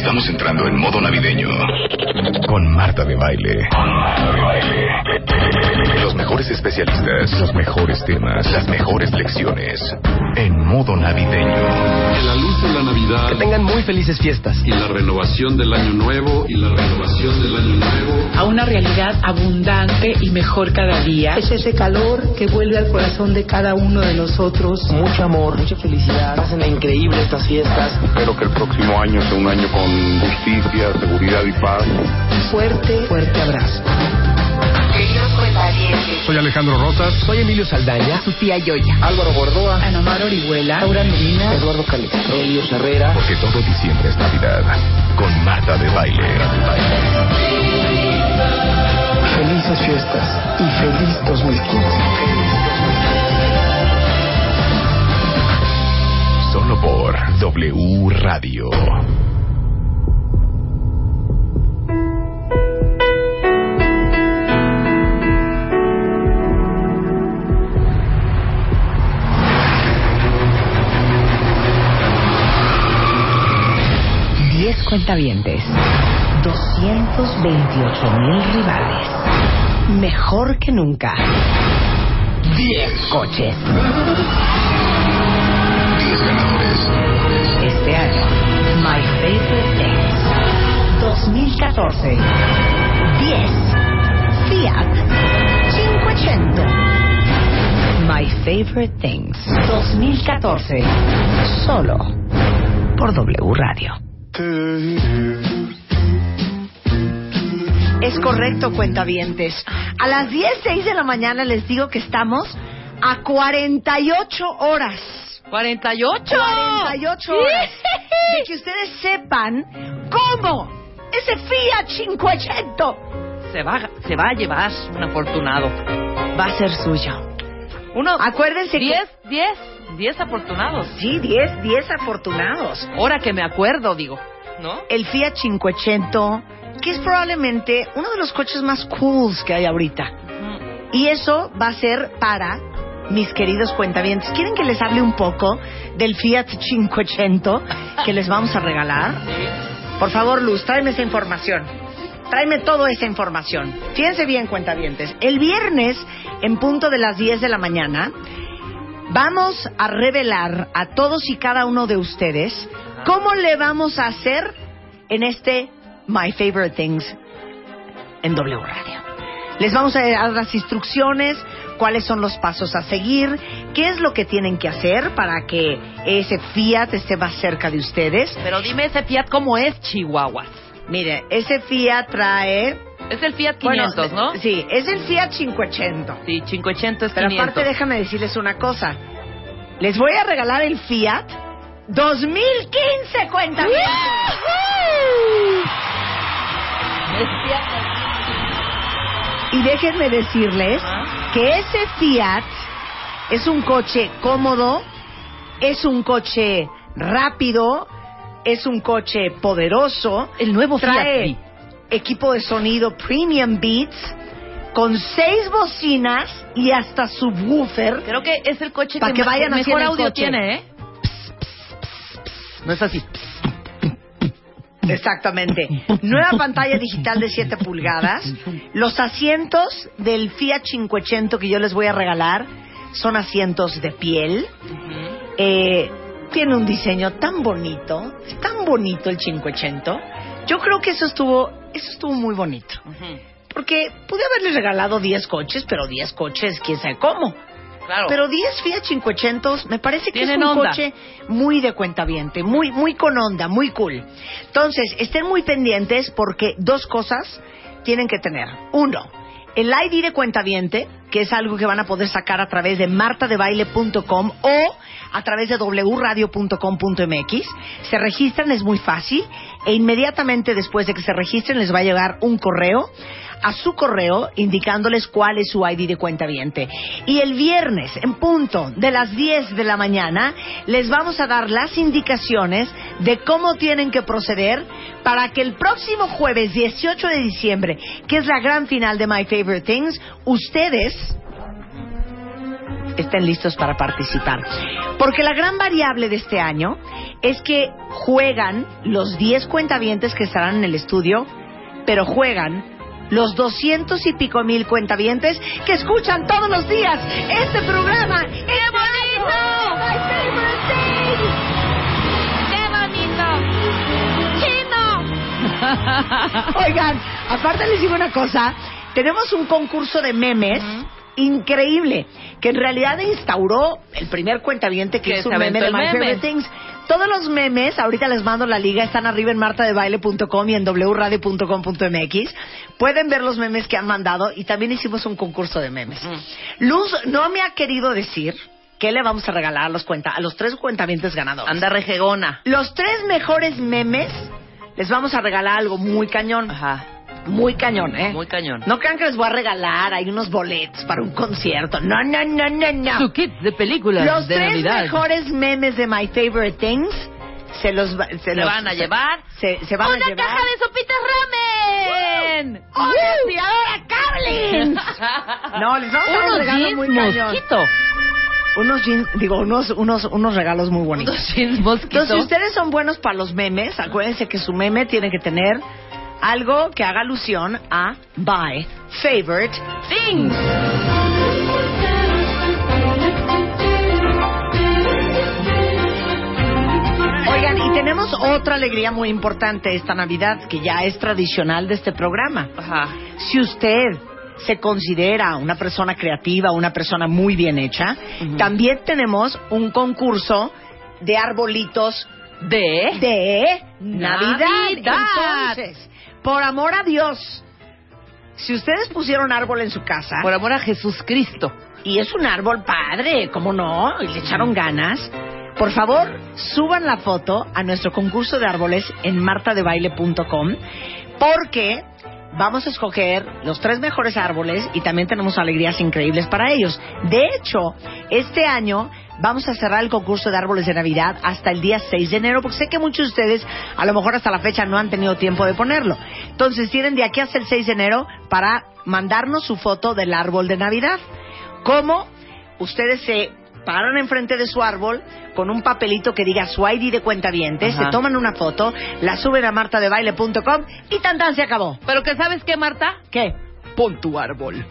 Estamos entrando en modo navideño con Marta de Baile. Los mejores especialistas, los mejores temas, las mejores lecciones en modo navideño. Que la luz de la Navidad Que tengan muy felices fiestas. y la renovación del Año Nuevo y la renovación del Año Nuevo a una realidad abundante y mejor cada día. Es ese calor que vuelve al corazón de cada uno de nosotros. Mucho amor, mucha felicidad. Hacen increíble estas fiestas. Espero que el próximo año sea un año con justicia, seguridad y paz. Fuerte, fuerte abrazo. Soy Alejandro Rosas. Soy Emilio Saldaña. Sofía Yoya. Álvaro Gordoa. Ana Mar Orihuela. Laura Medina. Eduardo Calixto. Elio Herrera. Porque todo diciembre es Navidad con Marta de Baile. Felices fiestas y feliz 2015. Solo por W Radio. Cuentavientes. 228 mil rivales. Mejor que nunca. 10 coches. 10 ganadores. Este año, My Favorite Things 2014. 10 Fiat 500. My Favorite Things 2014. Solo por W Radio. Es correcto, cuentavientes. A las 10, 6 de la mañana les digo que estamos a 48 horas. ¿48? 48 horas. De que ustedes sepan cómo ese Fiat 500 Se va, se va a llevar un afortunado. va a ser suyo. Uno, Acuérdense que- 10, 10, 10 afortunados. Sí, 10, 10 afortunados. Ahora que me acuerdo, digo, ¿no? El Fiat 500, que es probablemente uno de los coches más cools que hay ahorita. Y eso va a ser para mis queridos cuentavientes. ¿Quieren que les hable un poco del Fiat 500 que les vamos a regalar? Por favor, Luz, tráeme esa información. Tráeme toda esa información. Fíjense bien, cuentavientes. El viernes, en punto de las 10 de la mañana, vamos a revelar a todos y cada uno de ustedes cómo le vamos a hacer en este My Favorite Things en W Radio. Les vamos a dar las instrucciones, cuáles son los pasos a seguir, qué es lo que tienen que hacer para que ese Fiat esté más cerca de ustedes. Pero dime ese Fiat cómo es, Chihuahua. Mire, ese Fiat trae... Es el Fiat bueno, 500, ¿no? Sí, es el Fiat 500. Sí, 500 es Pero 500. aparte déjame decirles una cosa. Les voy a regalar el Fiat 2015, cuenta. Y déjenme decirles que ese Fiat es un coche cómodo, es un coche rápido, es un coche poderoso. El nuevo trae Fiat, equipo de sonido Premium Beats con seis bocinas y hasta subwoofer. Creo que es el coche que ma- vayan mejor audio coche. tiene, ¿eh? No es así. Exactamente. Nueva pantalla digital de 7 pulgadas. Los asientos del Fiat 500 que yo les voy a regalar son asientos de piel. Eh, tiene un diseño tan bonito, es tan bonito el 500. Yo creo que eso estuvo, eso estuvo muy bonito. Porque pude haberles regalado 10 coches, pero 10 coches, quién sabe cómo. Claro. Pero 10 Fiat 500 me parece que es un onda. coche muy de cuentaviente, muy, muy con onda, muy cool. Entonces, estén muy pendientes porque dos cosas tienen que tener. Uno, el ID de cuentaviente, que es algo que van a poder sacar a través de martadebaile.com o a través de wradio.com.mx. Se registran, es muy fácil. E inmediatamente después de que se registren les va a llegar un correo a su correo indicándoles cuál es su ID de cuenta viente. Y el viernes, en punto de las 10 de la mañana, les vamos a dar las indicaciones de cómo tienen que proceder para que el próximo jueves 18 de diciembre, que es la gran final de My Favorite Things, ustedes estén listos para participar. Porque la gran variable de este año es que juegan los 10 cuentavientes que estarán en el estudio, pero juegan los doscientos y pico mil cuentavientes que escuchan todos los días este programa. ¡Qué bonito! ¡Qué bonito! ¡Chino! Oigan, aparte les digo una cosa, tenemos un concurso de memes increíble que en realidad instauró el primer cuentaviente que es un meme de My meme. Favorite Things. Todos los memes, ahorita les mando la liga, están arriba en martadebaile.com y en wradio.com.mx. Pueden ver los memes que han mandado y también hicimos un concurso de memes. Luz no me ha querido decir qué le vamos a regalar a los cuenta a los tres cuentavientes ganadores. Anda rejegona. Los tres mejores memes les vamos a regalar algo muy cañón. Ajá. Muy cañón, ¿eh? Muy cañón. No crean que les voy a regalar hay unos boletos para un concierto. No, no, no, no, no. Su kit de películas Los de tres Navidad. mejores memes de My Favorite Things se los va- se, Se los- van a llevar Se, se van una a llevar. caja de sopitas ramen. ¡Una aspiradora Cablin! No, les vamos a dar un Unos regalo jeans muy cañón. mosquito. Unos jeans, digo, unos, unos, unos regalos muy bonitos. Unos jeans mosquito. Entonces, si ustedes son buenos para los memes, acuérdense que su meme tiene que tener algo que haga alusión a My Favorite Things. Oigan, y tenemos otra alegría muy importante esta Navidad, que ya es tradicional de este programa. Ajá. Si usted se considera una persona creativa, una persona muy bien hecha, también tenemos un concurso de arbolitos De de Navidad. Navidad. Entonces, por amor a Dios, si ustedes pusieron árbol en su casa por amor a Jesús Cristo. y es un árbol padre, ¿cómo no? Y le echaron ganas. Por favor, suban la foto a nuestro concurso de árboles en martadebaile.com porque vamos a escoger los tres mejores árboles y también tenemos alegrías increíbles para ellos. De hecho, este año vamos a cerrar el concurso de árboles de Navidad hasta el día 6 de enero porque sé que muchos de ustedes a lo mejor hasta la fecha no han tenido tiempo de ponerlo. Entonces tienen de aquí hasta el 6 de enero para mandarnos su foto del árbol de Navidad. ¿Cómo? Ustedes se paran enfrente de su árbol con un papelito que diga su ID de cuenta Ajá. se toman una foto, la suben a martadebaile.com y tan tan se acabó. Pero que sabes qué, Marta? ¿Qué? Pon tu árbol.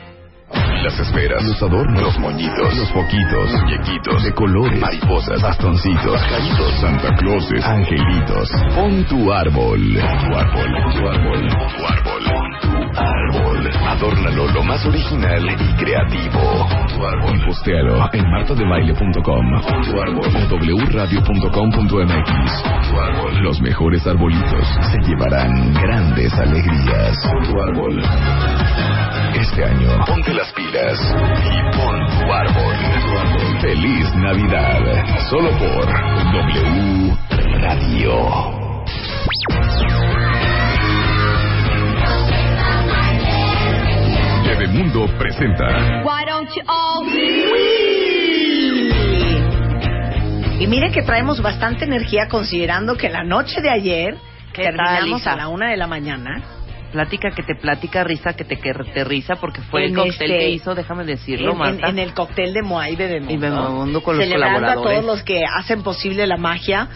Las esferas, los adornos, los moñitos, los foquitos, muñequitos de colores, mariposas, bastoncitos, pajaritos, Santa Clauses, angelitos. Pon tu árbol. Tu árbol, tu árbol, tu árbol, tu árbol. Adórnalo lo más original y creativo. Tu árbol. Y en martadebaile.com. Tu árbol. O wradio.com.mx. Los mejores arbolitos se llevarán grandes alegrías. Tu árbol. Este año, ponte las pilas y pon tu árbol. Feliz Navidad. Solo por W Radio. Mundo presenta Why don't you all Y miren que traemos bastante energía considerando que la noche de ayer ¿Qué tal, terminamos Lisa? a la una de la mañana. Plática que te platica, risa que te, que te risa, porque fue el cóctel este- que hizo, déjame decirlo, En, Marta. en el cóctel de Moai Bebemundo. Y Bebemundo con los Celebrando a colaboradores. todos los que hacen posible la magia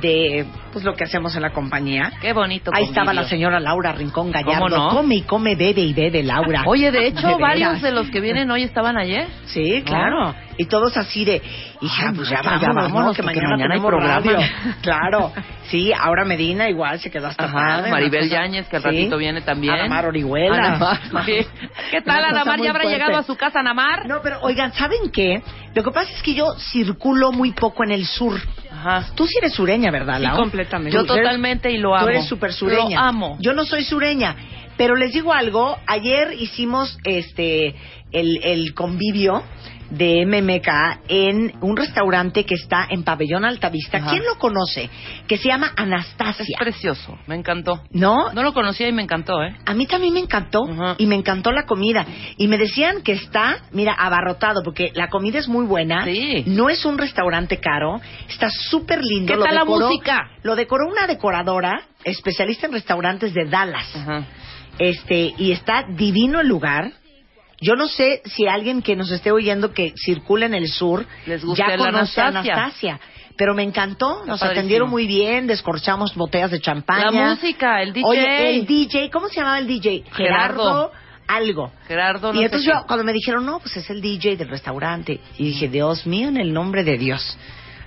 de pues lo que hacemos en la compañía. Qué bonito Ahí estaba la señora Laura Rincón Gallardo. ¿Cómo no? Come y come, bebe y bebe, Laura. Oye, de hecho, De varios de los que vienen hoy estaban ayer. Sí, claro. Y todos así de, hija, pues ya ya vámonos, ¿no? que mañana, mañana hay tenemos programa. radio. Claro. Sí, ahora Medina igual se quedó hasta Ajá, tarde. Maribel Yáñez, que al Sí. ratito viene también. Ana Mar Orihuela. Ana Mar, sí. ¿Qué tal, Una Ana cosa Mar? muy ¿Ya habrá fuerte. llegado a su casa, Ana Mar? No, pero oigan, ¿saben qué? Lo que pasa es que yo circulo muy poco en el sur. Ajá. Tú sí eres sureña, ¿verdad, Sí, Lau? completamente. Yo totalmente y lo amo. Tú eres súper sureña. Lo amo. Yo no soy sureña. Pero les digo algo, ayer hicimos este el, el convivio de MMK en un restaurante que está en Pabellón Altavista. Ajá. ¿Quién lo conoce? Que se llama Anastasia. Es precioso, me encantó. ¿No? No lo conocía y me encantó, ¿eh? A mí también me encantó Ajá. y me encantó la comida. Y me decían que está, mira, abarrotado porque la comida es muy buena. Sí. No es un restaurante caro. Está súper lindo. ¿Qué Lo tal la música? Lo decoró una decoradora especialista en restaurantes de Dallas. Ajá. Este, y está divino el lugar. Yo no sé si alguien que nos esté oyendo que circula en el sur Les ya conoce a Anastasia. Anastasia. Pero me encantó, nos padrísimo. atendieron muy bien, descorchamos botellas de champaña. La música, el DJ. Oye, el DJ, ¿cómo se llamaba el DJ? Gerardo. algo. Gerardo, no y entonces qué. yo, cuando me dijeron, no, pues es el DJ del restaurante. Y dije, Dios mío, en el nombre de Dios.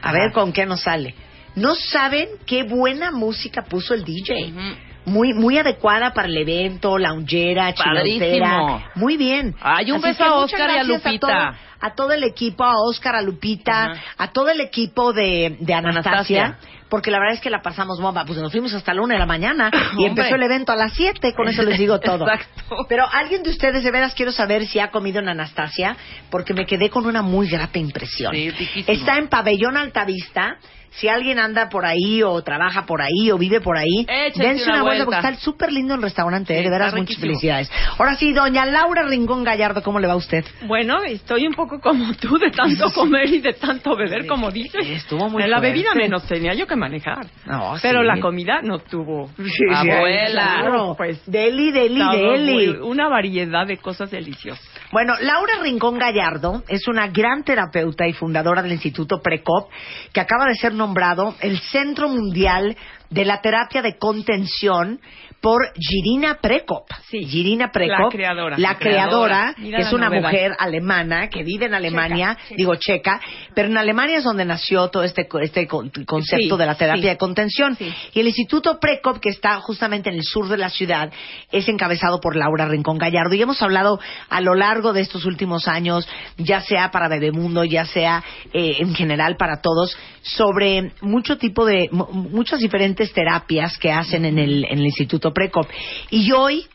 A Ajá. ver con qué nos sale. No saben qué buena música puso el DJ. Ujú. Muy, muy adecuada para el evento, loungera, Padrísimo. chilotera. Muy bien. Ay, un Así beso a Oscar y a Lupita. todo- A todo, el equipo, a Oscar, a Lupita, a todo el equipo de, de Anastasia, Anastasia. porque la verdad es que la pasamos bomba. Pues nos fuimos hasta la una de la mañana y empezó el evento a las siete, con eso les digo todo. Exacto. Pero alguien de ustedes, de veras, quiero saber si ha comido en Anastasia, porque me quedé con una muy grata impresión. Sí. Está en Pabellón Altavista. Si alguien anda por ahí o trabaja por ahí o vive por ahí, Échense dense una, una vuelta vuelta. porque está súper lindo el restaurante, Sí, ¿eh? de veras, muchas riquísimo. felicidades. Ahora sí, doña Laura Rincón Gallardo, ¿cómo le va a usted? Bueno, estoy un poco como tú de tanto comer y de tanto beber, como dices. Sí, estuvo muy En la bebida menos tenía yo que manejar. No, Pero sí. la comida no tuvo. Abuela. Claro, Pues, deli, deli, deli. muy- una variedad de cosas deliciosas. Bueno, Laura Rincón Gallardo es una gran terapeuta y fundadora del Instituto Precop, que acaba de ser nombrado el Centro Mundial de la Terapia de Contención por Girina Prekop. Sí, Girina Prekop. la creadora. La creadora, que es una novedad. mujer alemana que vive en Alemania, Checa, digo checa, pero en Alemania es donde nació todo este, este co- concepto Sí, de la terapia sí. de contención. Sí. Y el Instituto Precop, que está justamente en el sur de la ciudad, es encabezado por Laura Rincón Gallardo. Y hemos hablado a lo largo de estos últimos años, ya sea para Bebemundo, ya sea eh, en general para todos, sobre mucho tipo de, mu- muchas diferentes terapias que hacen en el, en el Instituto Precop. Y hoy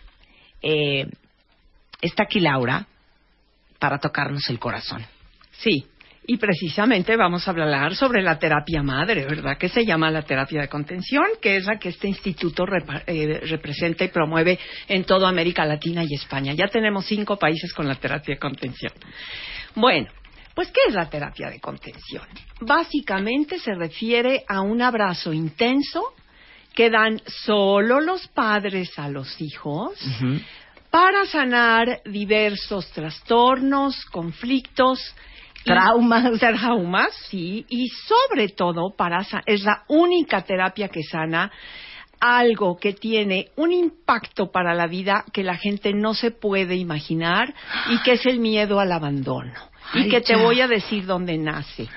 eh, está aquí Laura para tocarnos el corazón. Sí. Y precisamente vamos a hablar sobre la terapia madre, ¿verdad? Que se llama la terapia de contención, que es la que este instituto repa- eh, representa y promueve en toda América Latina y España. Ya tenemos cinco países con la terapia de contención. Bueno, pues ¿qué es la terapia de contención? Básicamente se refiere a un abrazo intenso que dan solo los padres a los hijos para sanar diversos trastornos, conflictos, y- Traumas. traumas, sí, y sobre todo para es la única terapia que sana algo que tiene un impacto para la vida que la gente no se puede imaginar y que es el miedo al abandono. Y que te voy a decir dónde nace.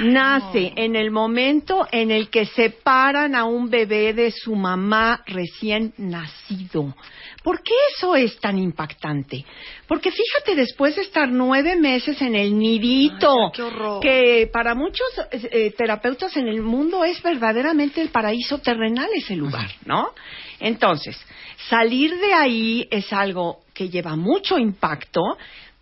Nace en el momento en el que separan a un bebé de su mamá recién nacido. ¿Por qué eso es tan impactante? Porque fíjate, después de estar nueve meses en el nidito, Ay, que para muchos eh, terapeutas en el mundo es verdaderamente el paraíso terrenal ese lugar, ¿no? Entonces, salir de ahí es algo que lleva mucho impacto.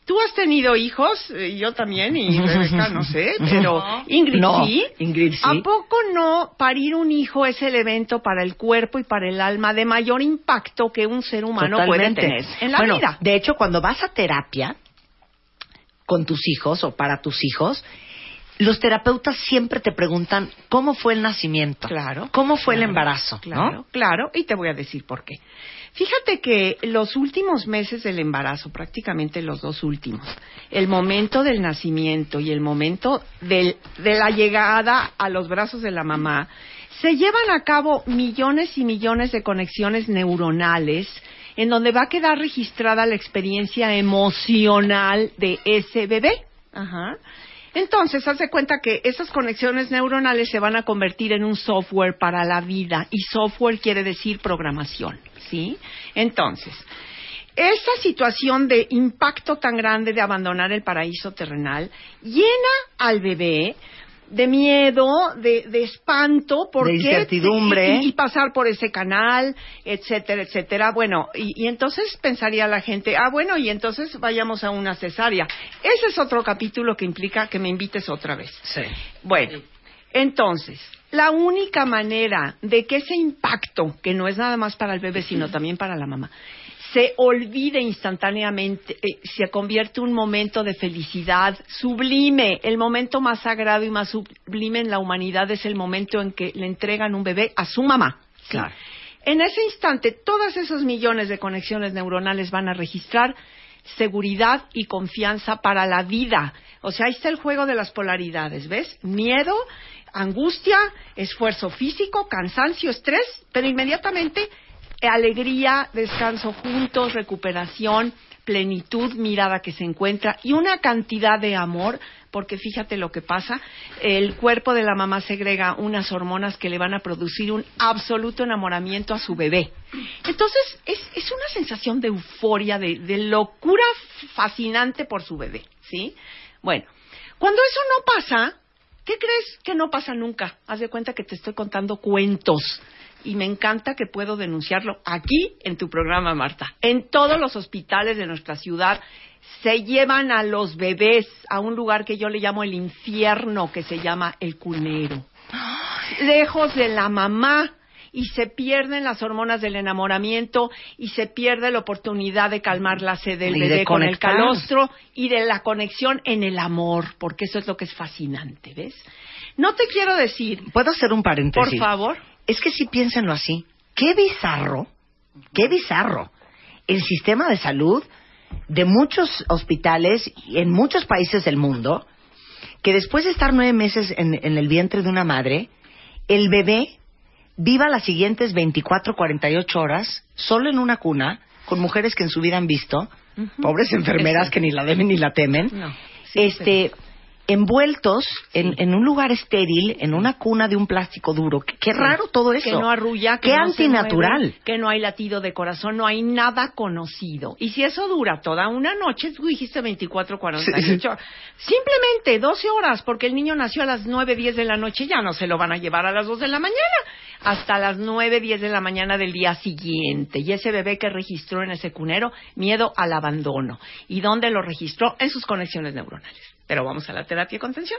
Tú has tenido hijos, eh, yo también, y Rebeca, no sé, pero Ingrid No, sí. Ingrid sí. ¿A poco no parir un hijo es el evento para el cuerpo y para el alma de mayor impacto que un ser humano Totalmente. puede tener en la bueno, vida? De hecho, cuando vas a terapia con tus hijos o para tus hijos, los terapeutas siempre te preguntan cómo fue el nacimiento, Claro. cómo fue el embarazo, Claro, ¿no? claro, y te voy a decir por qué. Fíjate que los últimos meses del embarazo, prácticamente los dos últimos, el momento del nacimiento y el momento del- de la llegada a los brazos de la mamá, se llevan a cabo millones y millones de conexiones neuronales en donde va a quedar registrada la experiencia emocional de ese bebé. Ajá. Entonces, haz de cuenta que esas conexiones neuronales se van a convertir en un software para la vida y software quiere decir programación, ¿sí? Entonces, esa situación de impacto tan grande de abandonar el paraíso terrenal llena al bebé de miedo, de, de espanto, porque De incertidumbre. y, y pasar por ese canal, etcétera, etcétera. Bueno, y, y entonces pensaría la gente, ah, bueno, y entonces vayamos a una cesárea. Ese es otro capítulo que implica que me invites otra vez. Sí. Bueno, entonces, la única manera de que ese impacto, que no es nada más para el bebé, sino también para la mamá, se olvide instantáneamente, eh, se convierte en un momento de felicidad sublime. El momento más sagrado y más sublime en la humanidad es el momento en que le entregan un bebé a su mamá. ¿sí? Claro. En ese instante, todos esos millones de conexiones neuronales van a registrar seguridad y confianza para la vida. O sea, ahí está el juego de las polaridades, ¿ves? Miedo, angustia, esfuerzo físico, cansancio, estrés, pero inmediatamente alegría, descanso juntos, recuperación, plenitud, mirada que se encuentra y una cantidad de amor, porque fíjate lo que pasa, el cuerpo de la mamá segrega unas hormonas que le van a producir un absoluto enamoramiento a su bebé. Entonces, es, es una sensación de euforia, de, de locura fascinante por su bebé, ¿sí? Bueno, cuando eso no pasa, ¿qué crees que no pasa nunca? Haz de cuenta que te estoy contando cuentos y me encanta que puedo denunciarlo aquí en tu programa, Marta. En todos los hospitales de nuestra ciudad se llevan a los bebés a un lugar que yo le llamo el infierno, que se llama el cunero. Lejos de la mamá y se pierden las hormonas del enamoramiento y se pierde la oportunidad de calmar la sed del Y de bebé con el calostro y de la conexión en el amor, porque eso es lo que es fascinante, ¿ves? No te quiero decir, ¿Puedo hacer un por paréntesis? favor, Es que sí piénsenlo así. Qué bizarro, qué bizarro. El sistema de salud de muchos hospitales y en muchos países del mundo, que después de estar nueve meses en, en el vientre de una madre, el bebé viva las siguientes 24, 48 horas solo en una cuna, con mujeres que en su vida han visto, pobres enfermeras que ni la deben ni la temen, No, sí, este, envueltos en, en un lugar estéril, en una cuna de un plástico duro. Qué, qué raro todo eso. que no arrulla, que Qué no se antinatural. mueve, que no hay latido de corazón, no hay nada conocido. Y si eso dura toda una noche, tú dijiste 24, 48, simplemente 12 horas, porque el niño nació a las 9, 10 de la noche, ya no se lo van a llevar a las 2 de la mañana, hasta las 9, 10 de la mañana del día siguiente. Y ese bebé que registró en ese cunero, miedo al abandono. ¿Y dónde lo registró? En sus conexiones neuronales. Pero vamos a la terapia de contención.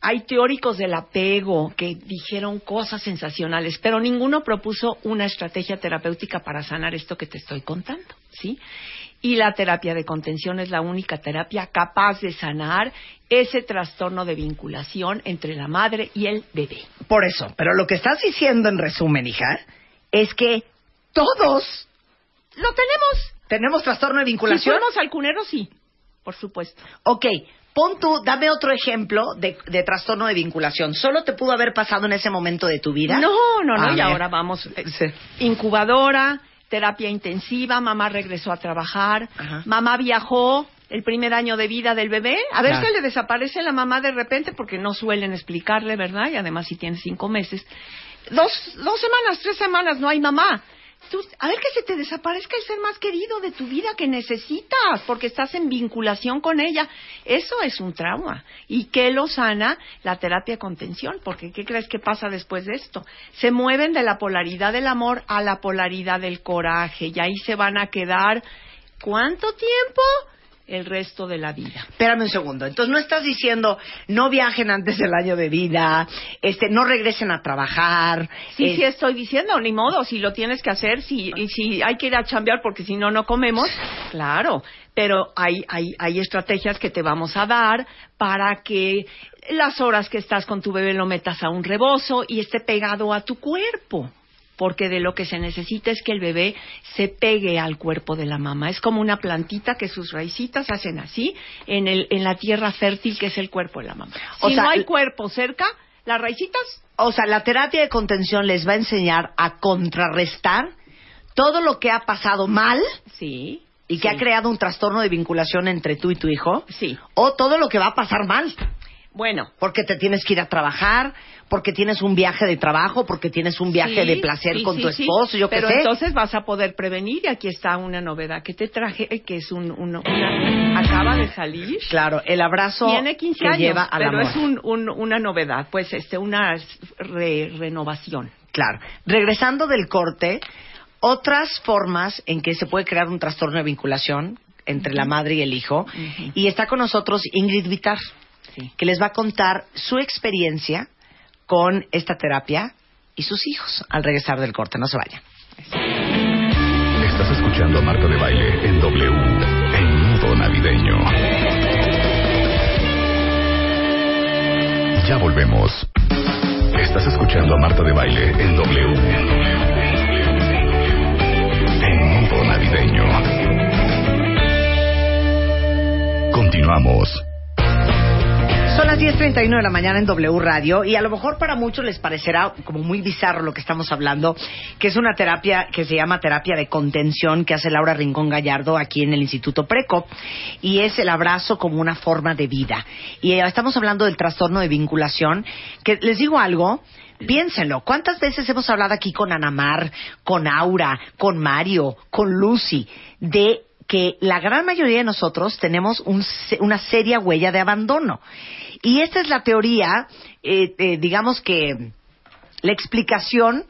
Hay teóricos del apego que dijeron cosas sensacionales, pero ninguno propuso una estrategia terapéutica para sanar esto que te estoy contando, ¿sí? Y la terapia de contención es la única terapia capaz de sanar ese trastorno de vinculación entre la madre y el bebé. Por eso, pero lo que estás diciendo en resumen, hija, es que todos ¡Lo tenemos! tenemos trastorno de Si vinculación. fuimos al cunero, sí, por supuesto. Ok, pon tú, dame otro ejemplo de, de trastorno de vinculación. ¿Solo te pudo haber pasado en ese momento de tu vida? No, no, no, A y ver. ahora vamos. eh, Sí. Incubadora, terapia intensiva, mamá regresó a trabajar, Ajá. mamá viajó el primer año de vida del bebé, a ver Claro. si le desaparece la mamá de repente, porque no suelen explicarle, ¿verdad? Y además si tiene cinco meses. Dos, dos semanas, tres semanas, no hay mamá. A ver que se te desaparezca el ser más querido de tu vida que necesitas, porque estás en vinculación con ella. Eso es un trauma. ¿Y qué lo sana? La terapia contención, porque ¿qué crees que pasa después de esto? Se mueven de la polaridad del amor a la polaridad del coraje, y ahí se van a quedar, ¿cuánto tiempo? El resto de la vida. Espérame un segundo. Entonces no estás diciendo no viajen antes del año de vida, este, no regresen a trabajar. Sí, sí estoy diciendo, ni modo, si lo tienes que hacer, si, y si hay que ir a chambear porque si no, no comemos, claro, pero hay, hay, hay estrategias que te vamos a dar para que las horas que estás con tu bebé lo metas a un rebozo y esté pegado a tu cuerpo. Porque de lo que se necesita es que el bebé se pegue al cuerpo de la mamá. Es como una plantita que sus raicitas hacen así en, el, en la tierra fértil que es el cuerpo de la mamá. O si sea, no hay cuerpo cerca, las raicitas O sea, la terapia de contención les va a enseñar a contrarrestar todo lo que ha pasado mal Sí. y que sí. ha creado un trastorno de vinculación entre tú y tu hijo. Sí. O todo lo que va a pasar mal. Bueno. Porque te tienes que ir a trabajar, porque tienes un viaje de trabajo, porque tienes un viaje Sí, de placer sí, con sí, tu esposo, yo qué Pero sé. entonces vas a poder prevenir y aquí está una novedad que te traje, eh, que es un, un- una, acaba de salir. Claro, el abrazo Tiene 15 que años, lleva al pero amor. es un, un- una novedad, pues este, una re- renovación. Claro. Regresando del corte, otras formas en que se puede crear un trastorno de vinculación entre la madre y el hijo. Y está con nosotros Ingrid Vitar, que les va a contar su experiencia con esta terapia y sus hijos al regresar del corte. No se vayan. Estás escuchando a Marta de Baile en W, en modo navideño. Ya volvemos. Estás escuchando a Marta de Baile en W, en modo navideño. Continuamos. Son las 10.31 de la mañana en W Radio y a lo mejor para muchos les parecerá como muy bizarro lo que estamos hablando, que es una terapia que se llama terapia de contención que hace Laura Rincón Gallardo aquí en el Instituto Preco y es el abrazo como una forma de vida. Y estamos hablando del trastorno de vinculación, que les digo algo, Piénsenlo, ¿cuántas veces hemos hablado aquí con Anamar, con Aura, con Mario, con Lucy, de que la gran mayoría de nosotros tenemos un una seria huella de abandono? Y esta es la teoría, eh, eh, digamos que la explicación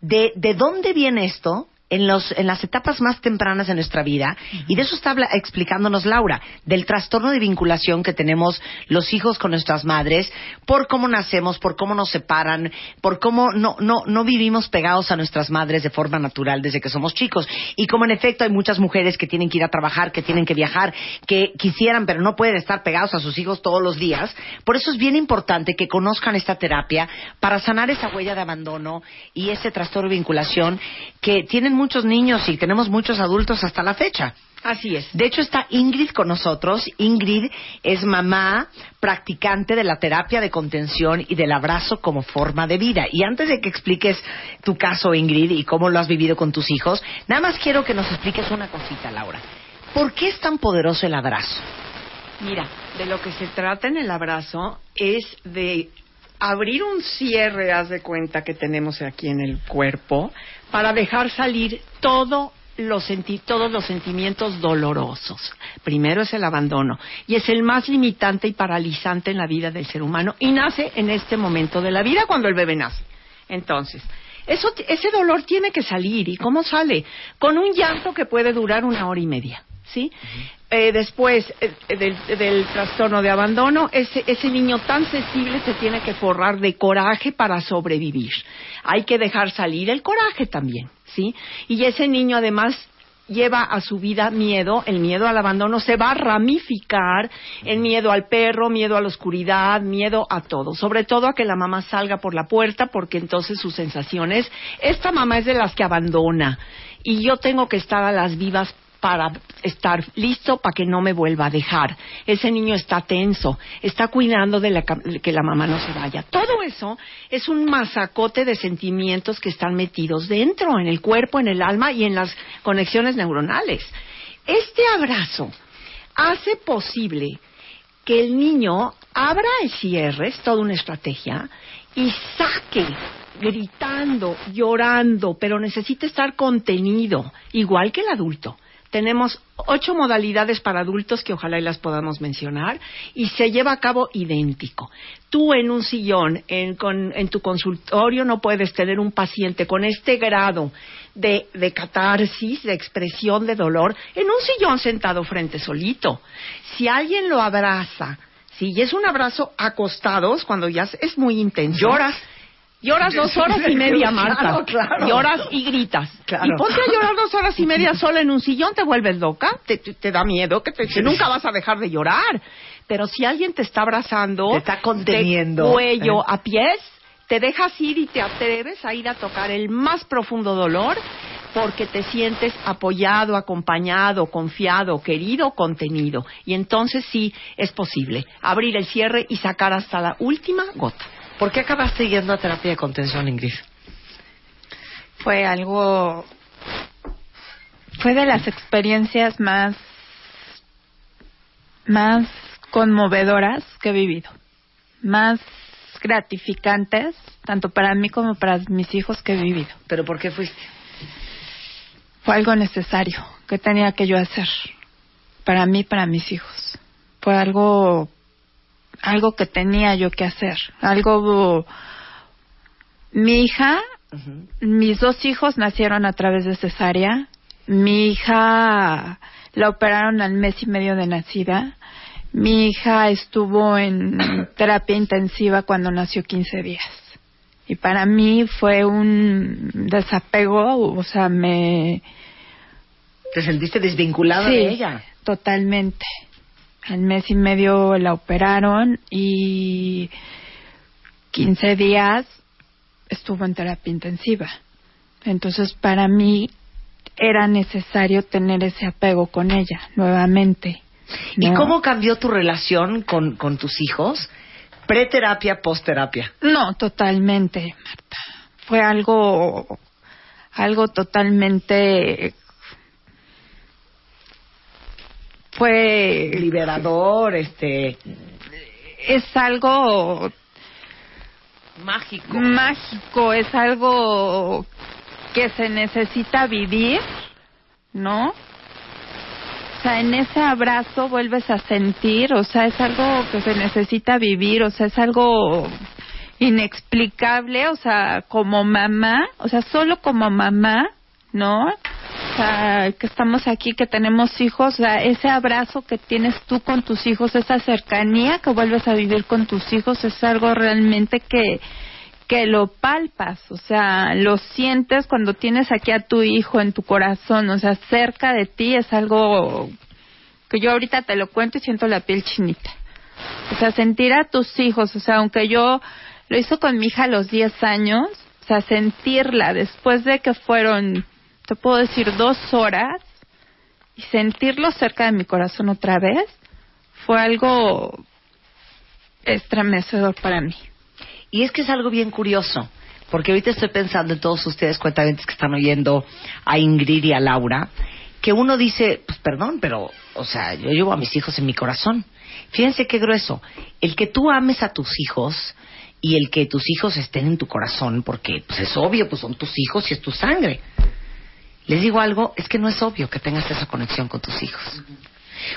de, de dónde viene esto en, los, en las etapas más tempranas de nuestra vida. Y de eso está explicándonos Laura, del trastorno de vinculación que tenemos los hijos con nuestras madres, por cómo nacemos, por cómo nos separan, por cómo no, no, no vivimos pegados a nuestras madres de forma natural desde que somos chicos. Y como en efecto hay muchas mujeres que tienen que ir a trabajar, que tienen que viajar, que quisieran pero no pueden estar pegados a sus hijos todos los días. Por eso es bien importante que conozcan esta terapia para sanar esa huella de abandono y ese trastorno de vinculación que tienen muchos niños y tenemos muchos adultos hasta la fecha. Así es. De hecho, está Ingrid con nosotros. Ingrid es mamá practicante de la terapia de contención y del abrazo como forma de vida. Y antes de que expliques tu caso, Ingrid, y cómo lo has vivido con tus hijos, nada más quiero que nos expliques una cosita, Laura. ¿Por qué es tan poderoso el abrazo? Mira, de lo que se trata en el abrazo es de abrir un cierre, haz de cuenta que tenemos aquí en el cuerpo, para dejar salir todo los senti- todos los sentimientos dolorosos. Primero es el abandono y es el más limitante y paralizante en la vida del ser humano y nace en este momento de la vida cuando el bebé nace. Entonces, eso, ese dolor tiene que salir. ¿Y cómo sale? Con un llanto que puede durar una hora y media. ¿Sí? Eh, después eh, del, trastorno de abandono, ese, ese niño tan sensible se tiene que forrar de coraje para sobrevivir. Hay que dejar salir el coraje también, ¿sí? Y ese niño además lleva a su vida miedo, el miedo al abandono se va a ramificar en miedo al perro, miedo a la oscuridad, miedo a todo, sobre todo a que la mamá salga por la puerta porque entonces sus sensaciones, esta mamá es de las que abandona y yo tengo que estar a las vivas para estar listo para que no me vuelva a dejar. Ese niño está tenso, está cuidando de la que la mamá no se vaya. Todo eso es un masacote de sentimientos que están metidos dentro, en el cuerpo, en el alma y en las conexiones neuronales. Este abrazo hace posible que el niño abra el cierre, es toda una estrategia, y saque gritando, llorando, pero necesita estar contenido, igual que el adulto. Tenemos ocho modalidades para adultos que ojalá y las podamos mencionar y se lleva a cabo idéntico. Tú en un sillón, en, con- en tu consultorio, no puedes tener un paciente con este grado de, de catarsis, de expresión de dolor, en un sillón sentado frente solito. Si alguien lo abraza, si y es un abrazo acostados, cuando ya es muy intenso. Lloras. Lloras dos horas y media, Marta. claro. Lloras y gritas. Claro. Y ponte a llorar dos horas y media sola en un sillón, te vuelves loca, te, te- te da miedo, que, te- que nunca vas a dejar de llorar. Pero si alguien te está abrazando, Te está conteniendo. de cuello Eh. a pies, te dejas ir y te atreves a ir a tocar el más profundo dolor porque te sientes apoyado, acompañado, confiado, querido, contenido. Y entonces sí es posible abrir el cierre y sacar hasta la última gota. ¿Por qué acabaste yendo a terapia de contención, Ingrid? fue algo fue de las experiencias más más conmovedoras que he vivido más gratificantes, tanto para mí como para mis hijos que he vivido. ¿Pero por qué fuiste? Fue algo necesario que tenía que yo hacer para mí y para mis hijos. Fue algo algo que tenía yo que hacer, algo mi hija, mis dos hijos nacieron a través de cesárea. Mi hija la operaron al mes y medio de nacida. Mi hija estuvo en terapia intensiva cuando nació 15 días. Y para mí fue un desapego, o sea, me... ¿Te sentiste desvinculada Sí, de ella? Totalmente. Al mes y medio la operaron y 15 días estuvo en terapia intensiva. Entonces, para mí era necesario tener ese apego con ella nuevamente. ¿Y ¿no? cómo cambió tu relación con, con tus hijos? Preterapia, postterapia. No, totalmente, Marta. Fue algo, algo totalmente, fue liberador, este, es algo mágico, mágico, es algo que se necesita vivir, ¿no? O sea, en ese abrazo vuelves a sentir, o sea, es algo que se necesita vivir, o sea, es algo inexplicable, o sea, como mamá, o sea, solo como mamá, ¿no? O sea, que estamos aquí, que tenemos hijos, o sea, ese abrazo que tienes tú con tus hijos, esa cercanía que vuelves a vivir con tus hijos, es algo realmente que, que lo palpas, o sea, lo sientes cuando tienes aquí a tu hijo en tu corazón, o sea, cerca de ti es algo que yo ahorita te lo cuento y siento la piel chinita. O sea, sentir a tus hijos, o sea, aunque yo lo hizo con mi hija a los 10 años, o sea, sentirla después de que fueron, te puedo decir, dos horas, y sentirlo cerca de mi corazón otra vez, fue algo estremecedor para mí. Y es que es algo bien curioso, porque ahorita estoy pensando en todos ustedes cuentavientes que están oyendo a Ingrid y a Laura, que uno dice, pues perdón, pero, o sea, yo llevo a mis hijos en mi corazón. Fíjense qué grueso. El que tú ames a tus hijos y el que tus hijos estén en tu corazón, porque pues es obvio, pues son tus hijos y es tu sangre. Les digo algo, es que no es obvio que tengas esa conexión con tus hijos.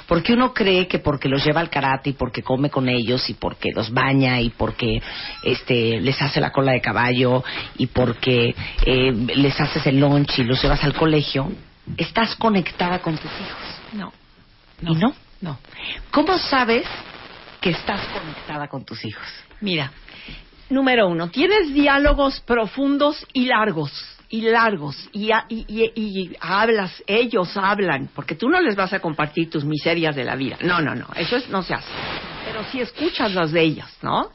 Porque uno cree que porque los lleva al karate y porque come con ellos y porque los baña y porque este les hace la cola de caballo y porque eh, les haces el lunch y los llevas al colegio, estás conectada con tus hijos. No. ¿Y no? No. ¿Cómo sabes que estás conectada con tus hijos? Mira, número uno, tienes diálogos profundos y largos, y largos, y, a- y- y- y hablas, ellos hablan, porque tú no les vas a compartir tus miserias de la vida. No, no, no, eso es- no se hace. Pero sí escuchas las de ellas, ¿no?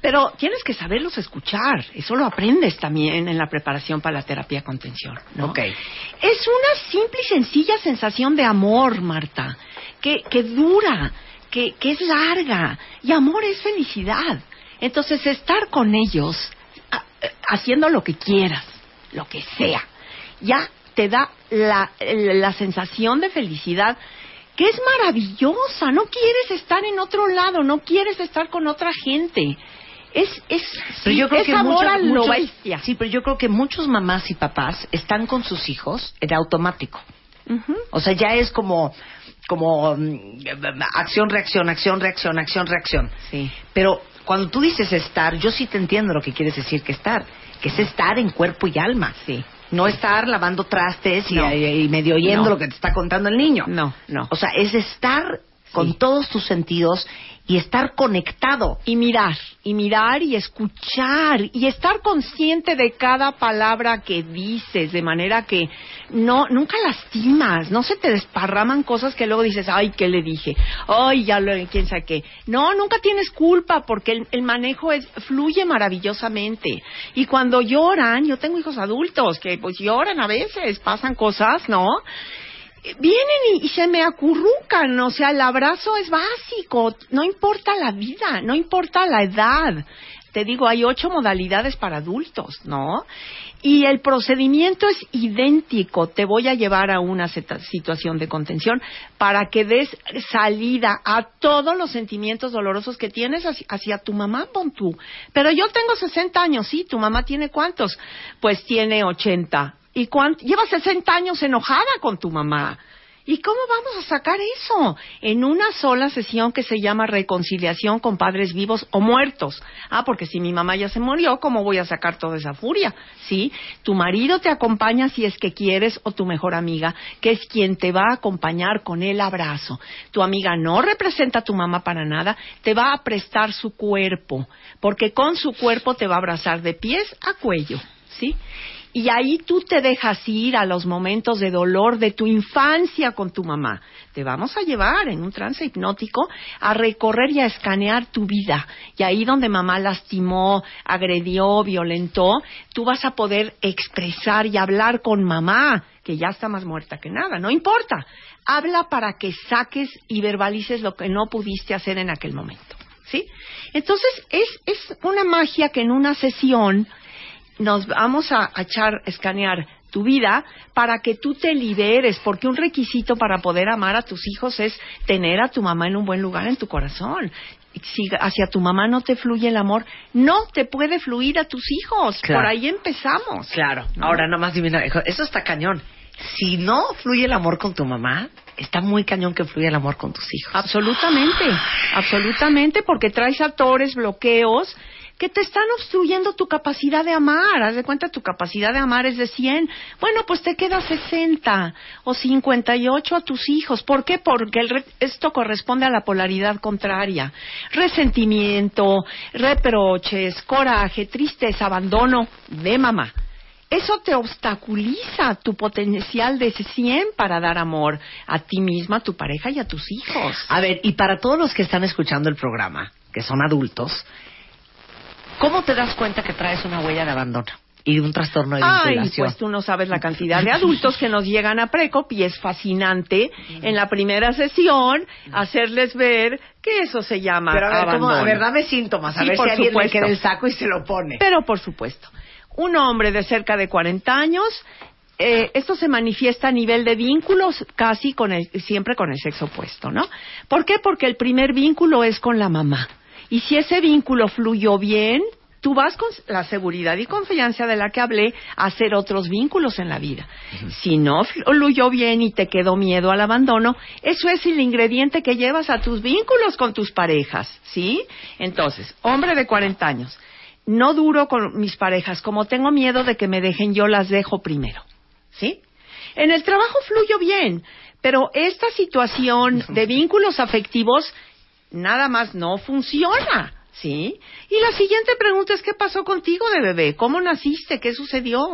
Pero tienes que saberlos escuchar, eso lo aprendes también en la preparación para la terapia contención, ¿no? Ok. Es una simple y sencilla sensación de amor, Marta, que, que dura, que, que es larga. Y amor es felicidad. Entonces, estar con ellos, eh, haciendo lo que quieras, lo que sea, ya te da la, la sensación de felicidad que es maravillosa. No quieres estar en otro lado, no quieres estar con otra gente. Es, es, Pero yo creo es que amor muchos- a lo muchos- bestia. Sí, pero yo creo que muchos mamás y papás están con sus hijos en automático. Ujú. O sea, ya es como como mm, acción reacción, acción reacción, acción reacción. Sí. Pero cuando tú dices estar, yo sí te entiendo lo que quieres decir que estar, que es estar en cuerpo y alma. Sí. No estar lavando trastes y, No. y medio oyendo No. lo que te está contando el niño. No, no. O sea, es estar con todos tus sentidos y estar conectado. y mirar, y mirar y escuchar y estar consciente de cada palabra que dices, de manera que no nunca lastimas, no se te desparraman cosas que luego dices, ay, ¿qué le dije? Ay, ya lo, quién sabe qué. No, nunca tienes culpa porque el, el manejo es, fluye maravillosamente. Y cuando lloran, yo tengo hijos adultos que pues lloran a veces, pasan cosas, ¿no? Vienen y, se me acurrucan, o sea, el abrazo es básico, no importa la vida, no importa la edad. Te digo, hay ocho modalidades para adultos, ¿no? Y el procedimiento es idéntico. Te voy a llevar a una situación de contención para que des salida a todos los sentimientos dolorosos que tienes hacia, hacia tu mamá, pon tú. Pero yo tengo 60 años, sí, tu mamá tiene cuántos? Pues tiene 80. ¿Y cuánto? Lleva 60 años enojada con tu mamá. ¿Y cómo vamos a sacar eso? En una sola sesión que se llama reconciliación con padres vivos o muertos. Ah, porque si mi mamá ya se murió, ¿cómo voy a sacar toda esa furia? ¿Sí? Tu marido te acompaña si es que quieres o tu mejor amiga, que es quien te va a acompañar con el abrazo. Tu amiga no representa a tu mamá para nada, te va a prestar su cuerpo, porque con su cuerpo te va a abrazar de pies a cuello. ¿Sí? Y ahí tú te dejas ir a los momentos de dolor de tu infancia con tu mamá. Te vamos a llevar en un trance hipnótico a recorrer y a escanear tu vida. Y ahí donde mamá lastimó, agredió, violentó, tú vas a poder expresar y hablar con mamá, que ya está más muerta que nada. No importa. Habla para que saques y verbalices lo que no pudiste hacer en aquel momento. ¿Sí? Entonces, es, es una magia que en una sesión nos vamos a, a echar, escanear tu vida para que tú te liberes, porque un requisito para poder amar a tus hijos es tener a tu mamá en un buen lugar en tu corazón. Si hacia tu mamá no te fluye el amor, no te puede fluir a tus hijos. Claro. Por ahí empezamos. Claro. ¿no? Ahora, nomás dime, eso está cañón. Si no fluye el amor con tu mamá, está muy cañón que fluya el amor con tus hijos. Absolutamente, absolutamente, porque traes actores, bloqueos que te están obstruyendo tu capacidad de amar. Haz de cuenta, tu capacidad de amar es de 100. Bueno, pues te queda 60 o 58 a tus hijos. ¿Por qué? Porque el re- esto corresponde a la polaridad contraria. Resentimiento, reproches, coraje, tristeza, abandono de mamá. Eso te obstaculiza tu potencial de 100 para dar amor a ti misma, a tu pareja y a tus hijos. A ver, y para todos los que están escuchando el programa, que son adultos, ¿cómo te das cuenta que traes una huella de abandono y de un trastorno de Ay, vinculación? pues tú no sabes la cantidad de adultos que nos llegan a Precop y es fascinante en la primera sesión hacerles ver que eso se llama Pero a ver, ¿cómo? abandono. a ver, dame síntomas, a Sí, ver por si alguien le supuesto. queda el saco y se lo pone. Pero por supuesto, un hombre de cerca de 40 años, eh, esto se manifiesta a nivel de vínculos casi con el, siempre con el sexo opuesto, ¿no? ¿Por qué? Porque el primer vínculo es con la mamá. Y si ese vínculo fluyó bien, tú vas con la seguridad y confianza de la que hablé a hacer otros vínculos en la vida. Si no fluyó bien y te quedó miedo al abandono, eso es el ingrediente que llevas a tus vínculos con tus parejas, ¿sí? Entonces, hombre de 40 años, no duro con mis parejas, como tengo miedo de que me dejen, yo las dejo primero, ¿sí? En el trabajo fluyo bien, pero esta situación de vínculos afectivos nada más no funciona, ¿sí? Y la siguiente pregunta es, ¿qué pasó contigo de bebé? ¿Cómo naciste? ¿Qué sucedió?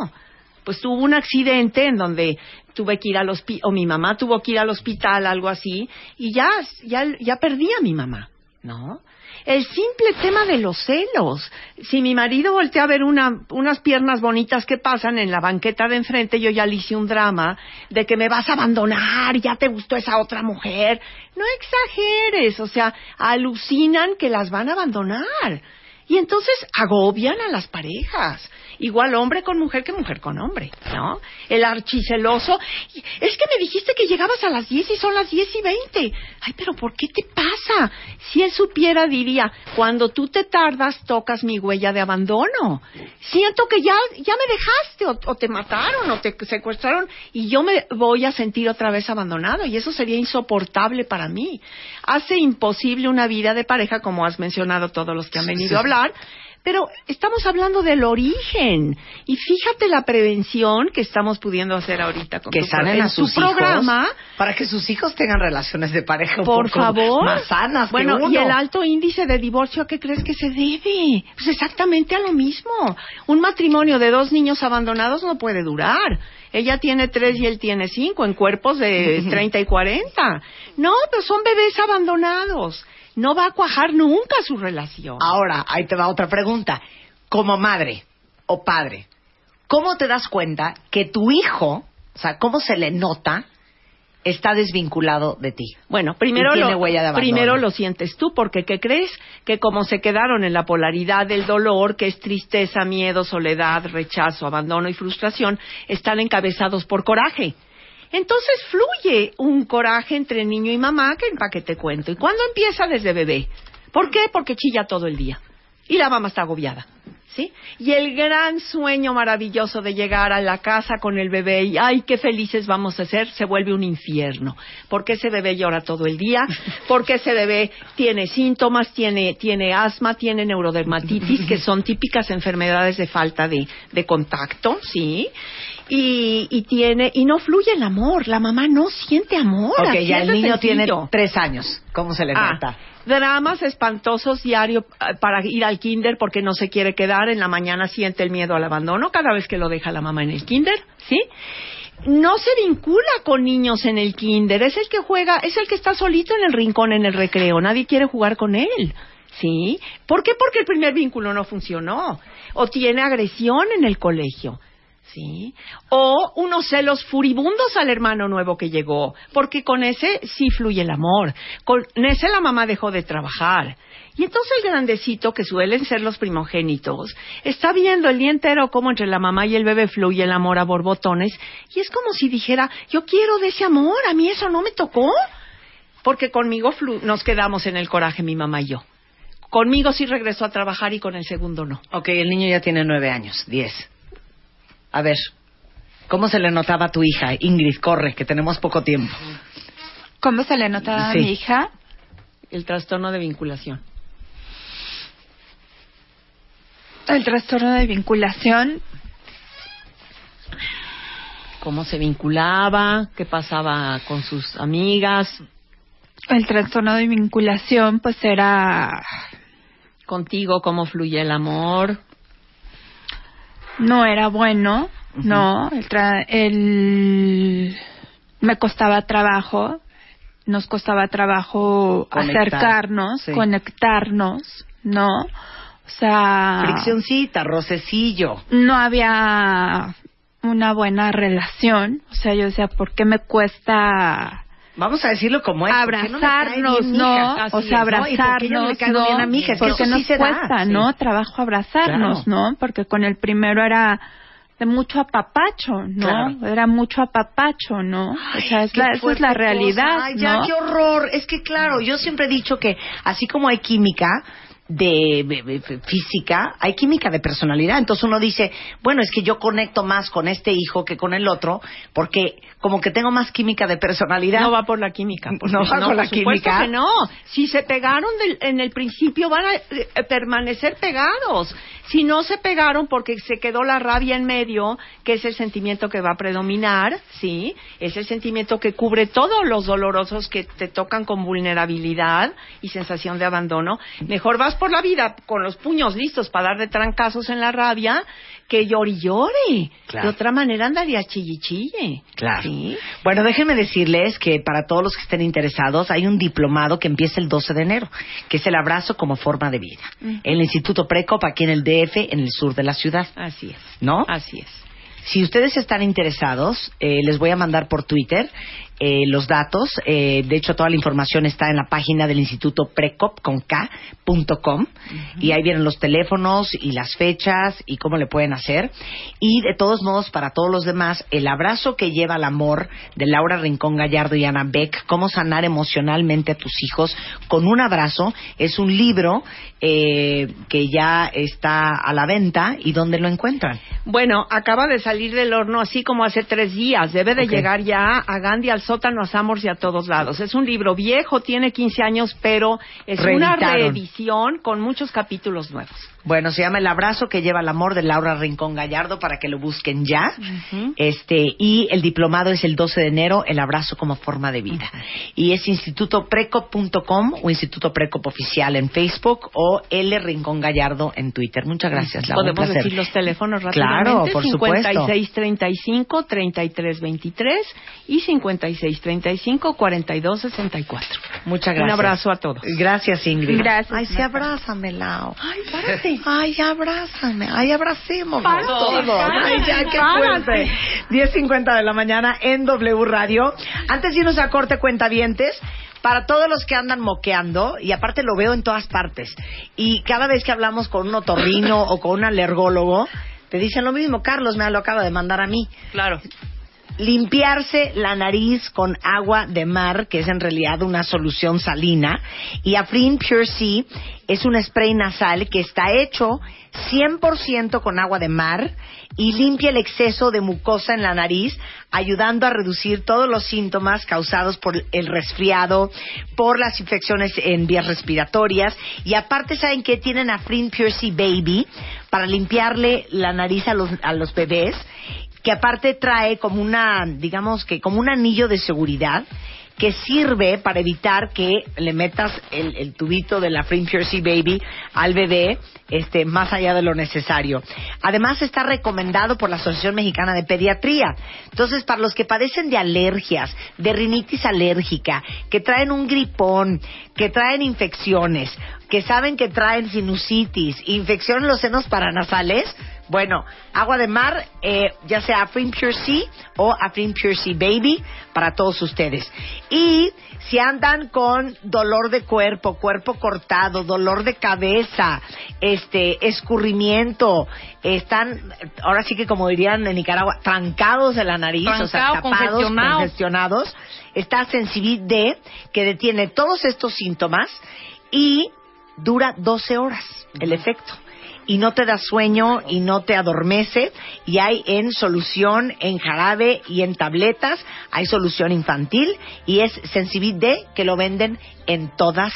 Pues tuvo un accidente en donde tuve que ir al hospital, o mi mamá tuvo que ir al hospital, algo así, y ya, ya, ya perdí a mi mamá, ¿no? El simple tema de los celos. Si mi marido voltea a ver una, unas piernas bonitas que pasan en la banqueta de enfrente, yo ya le hice un drama de que me vas a abandonar, ya te gustó esa otra mujer. No exageres, o sea, alucinan que las van a abandonar. Y entonces agobian a las parejas. Igual hombre con mujer que mujer con hombre, ¿no? El archiceloso. Es que me dijiste que llegabas a las 10 y son las 10 y 20. Ay, pero ¿por qué te pasa? Si él supiera, diría, cuando tú te tardas, tocas mi huella de abandono. Siento que ya, ya me dejaste, o, o te mataron, o te secuestraron, y yo me voy a sentir otra vez abandonado, y eso sería insoportable para mí. Hace imposible una vida de pareja, como has mencionado todos los que han venido a hablar, pero estamos hablando del origen. Y fíjate la prevención que estamos pudiendo hacer ahorita con que tu sanen en a su sus hijos programa. para que sus hijos tengan relaciones de pareja un Por poco favor. más sanas que bueno, uno. y el alto índice de divorcio, ¿a qué crees que se debe? Pues exactamente a lo mismo. Un matrimonio de dos niños abandonados no puede durar. Ella tiene tres y él tiene cinco en cuerpos de 30 y 40. No, pero son bebés abandonados. No va a cuajar nunca su relación. Ahora, ahí te va otra pregunta. Como madre o padre, ¿cómo te das cuenta que tu hijo, o sea, cómo se le nota está desvinculado de ti. Bueno, primero lo, primero lo sientes tú, porque ¿qué crees? Que como se quedaron en la polaridad del dolor, que es tristeza, miedo, soledad, rechazo, abandono y frustración, están encabezados por coraje. Entonces fluye un coraje entre niño y mamá, que para qué te cuento. ¿Y cuándo empieza desde bebé? ¿Por qué? Porque chilla todo el día. Y la mamá está agobiada. ¿Sí? Y el gran sueño maravilloso de llegar a la casa con el bebé y ¡ay, qué felices vamos a ser! se vuelve un infierno. Porque ese bebé llora todo el día, porque ese bebé tiene síntomas, tiene, tiene asma, tiene neurodermatitis, que son típicas enfermedades de falta de, de contacto, ¿sí? Y, y tiene, y no fluye el amor, la mamá no siente amor. Ok, ya el niño tiene tres años. ¿Cómo se le Ah, nota? dramas espantosos diario eh, para ir al kinder porque no se quiere quedar. En la mañana siente el miedo al abandono cada vez que lo deja la mamá en el kinder, ¿sí? No se vincula con niños en el kinder. Es el que juega, es el que está solito en el rincón en el recreo. Nadie quiere jugar con él. ¿Sí? ¿Por qué? Porque el primer vínculo no funcionó. O tiene agresión en el colegio. ¿Sí? O unos celos furibundos al hermano nuevo que llegó, porque con ese sí fluye el amor. Con ese la mamá dejó de trabajar. Y entonces el grandecito, que suelen ser los primogénitos, está viendo el día entero cómo entre la mamá y el bebé fluye el amor a borbotones, y es como si dijera, yo quiero de ese amor, a mí eso no me tocó. Porque conmigo flu- nos quedamos en el coraje mi mamá y yo. Conmigo sí regresó a trabajar y con el segundo no. Ok, el niño ya tiene nueve años, diez. A ver, ¿cómo se le notaba a tu hija? Ingrid, corre, que tenemos poco tiempo. ¿Cómo se le notaba Sí. a mi hija? El trastorno de vinculación. El trastorno de vinculación. cómo se vinculaba, qué pasaba con sus amigas, El trastorno de vinculación, pues era. contigo, cómo fluye el amor. No era bueno, no. El, tra- el- Me costaba trabajo. Nos costaba trabajo Conectar, acercarnos, sí. conectarnos, ¿no? O sea. Friccioncita, rocecillo. no había una buena relación. O sea, yo decía, ¿por qué me cuesta Vamos a decirlo como es. ¿por qué no me cae abrazarnos, no? o sea, es, ¿no? ¿Y por qué yo no abrazarnos, bien a mi hija? Es que Porque eso nos sí se da, cuesta, sí. ¿no? Trabajo abrazarnos, ¿no? Porque con el primero era de mucho apapacho, ¿no? Claro. Era mucho apapacho, ¿no? o sea, es la, esa es la realidad, Ay, ya, ¿no? qué horror. Es que, claro, yo siempre he dicho que así como hay química de, de- de física, hay química de personalidad. Entonces uno dice, bueno, es que yo conecto más con este hijo que con el otro, porque como que tengo más química de personalidad. No va por la química. No va por la química. que no. Si se pegaron del- en el principio van a eh, permanecer pegados. Si no se pegaron porque se quedó la rabia en medio, que es el sentimiento que va a predominar, ¿sí? Es el sentimiento que cubre todos los dolorosos que te tocan con vulnerabilidad y sensación de abandono. Mejor vas por la vida con los puños listos para darle trancazos en la rabia que llore y llore. Claro. De otra manera andaría chillichille. Claro. ¿Sí? Bueno, déjenme decirles que para todos los que estén interesados hay un diplomado que empieza el 12 de enero, que es el abrazo como forma de vida. El Instituto Precop, aquí en el DF, en el sur de la ciudad. Así es. ¿No? Así es. Si ustedes están interesados, eh, les voy a mandar por Twitter eh, los datos. Eh, de hecho, toda la información está en la página del Instituto Precop con K.com y ahí vienen los teléfonos y las fechas y cómo le pueden hacer. Y de todos modos, para todos los demás, el abrazo que lleva al amor de Laura Rincón Gallardo y Ana Beck, cómo sanar emocionalmente a tus hijos con un abrazo, es un libro eh, que ya está a la venta y dónde lo encuentran. Bueno, acaba de salir del horno así como hace tres días. Debe de llegar ya a Gandhi, al sótano, a Samors y a todos lados. Es un libro viejo, tiene 15 años, pero es una reedición con muchos capítulos nuevos. Bueno, se llama El abrazo que lleva el amor de Laura Rincón Gallardo para que lo busquen ya. Este y el diplomado es el 12 de enero, El abrazo como forma de vida. Y es institutoprecop.com o Instituto Precop oficial en Facebook o L Rincón Gallardo en Twitter. Muchas gracias, Laura. Podemos decir los teléfonos Claro, rápidamente. por supuesto. 5635 3323 y 5635 4264. Muchas gracias. Un abrazo a todos. Gracias, Ingrid. Gracias, Ay, sí, abrázame, Lau. Ay, párate. Ay, ay, abrázame, ay, abracemos Párate, todos. Ay, ya, qué fuerte. 10.50 de la mañana en W Radio. Antes de irnos a corte cuentavientes, para todos los que andan moqueando, y aparte lo veo en todas partes, y cada vez que hablamos con un otorrino o con un alergólogo, te dicen lo mismo, Carlos me lo acaba de mandar a mí. Claro. Limpiarse la nariz con agua de mar, que es en realidad una solución salina, y Afrin Pure Sea es un spray nasal que está hecho 100% con agua de mar y limpia el exceso de mucosa en la nariz, ayudando a reducir todos los síntomas causados por el resfriado, por las infecciones en vías respiratorias, y aparte saben que tienen Afrin Pure Sea Baby para limpiarle la nariz a los, a los bebés que aparte trae como una, digamos que como un anillo de seguridad que sirve para evitar que le metas el, tubito de la Pure Sea Baby al bebé este, más allá de lo necesario. Además está recomendado por la Asociación Mexicana de Pediatría. Entonces, para los que padecen de alergias, de rinitis alérgica, que traen un gripón, que traen infecciones, que saben que traen sinusitis, infección en los senos paranasales, bueno, agua de mar, eh, ya sea Afrin Pure Sea o Afrin Pure Sea Baby para todos ustedes. Y si andan con dolor de cuerpo, cuerpo cortado, dolor de cabeza, este, escurrimiento, están, ahora sí que como dirían en Nicaragua, trancados de la nariz, o sea, tapados, congestionado. congestionados, está Sensibit D, que detiene todos estos síntomas y dura 12 horas el efecto y no te da sueño y no te adormece y hay en solución en jarabe y en tabletas hay solución infantil y es Sensibit D que lo venden en todas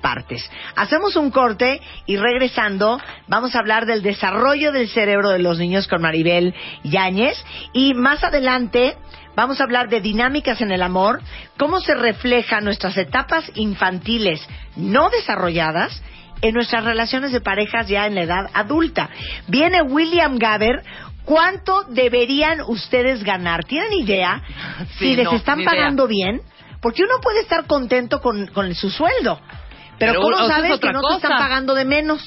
partes. Hacemos un corte y regresando vamos a hablar del desarrollo del cerebro de los niños con Maribel Yáñez y más adelante vamos a hablar de dinámicas en el amor, cómo se reflejan nuestras etapas infantiles no desarrolladas en nuestras relaciones de parejas ya en la edad adulta. Viene William Gaber. ¿Cuánto deberían ustedes ganar? ¿Tienen idea Sí, si les no, están idea. pagando bien? Porque uno puede estar contento con, con su sueldo, pero, Pero, ¿cómo es sabes que no te están pagando de menos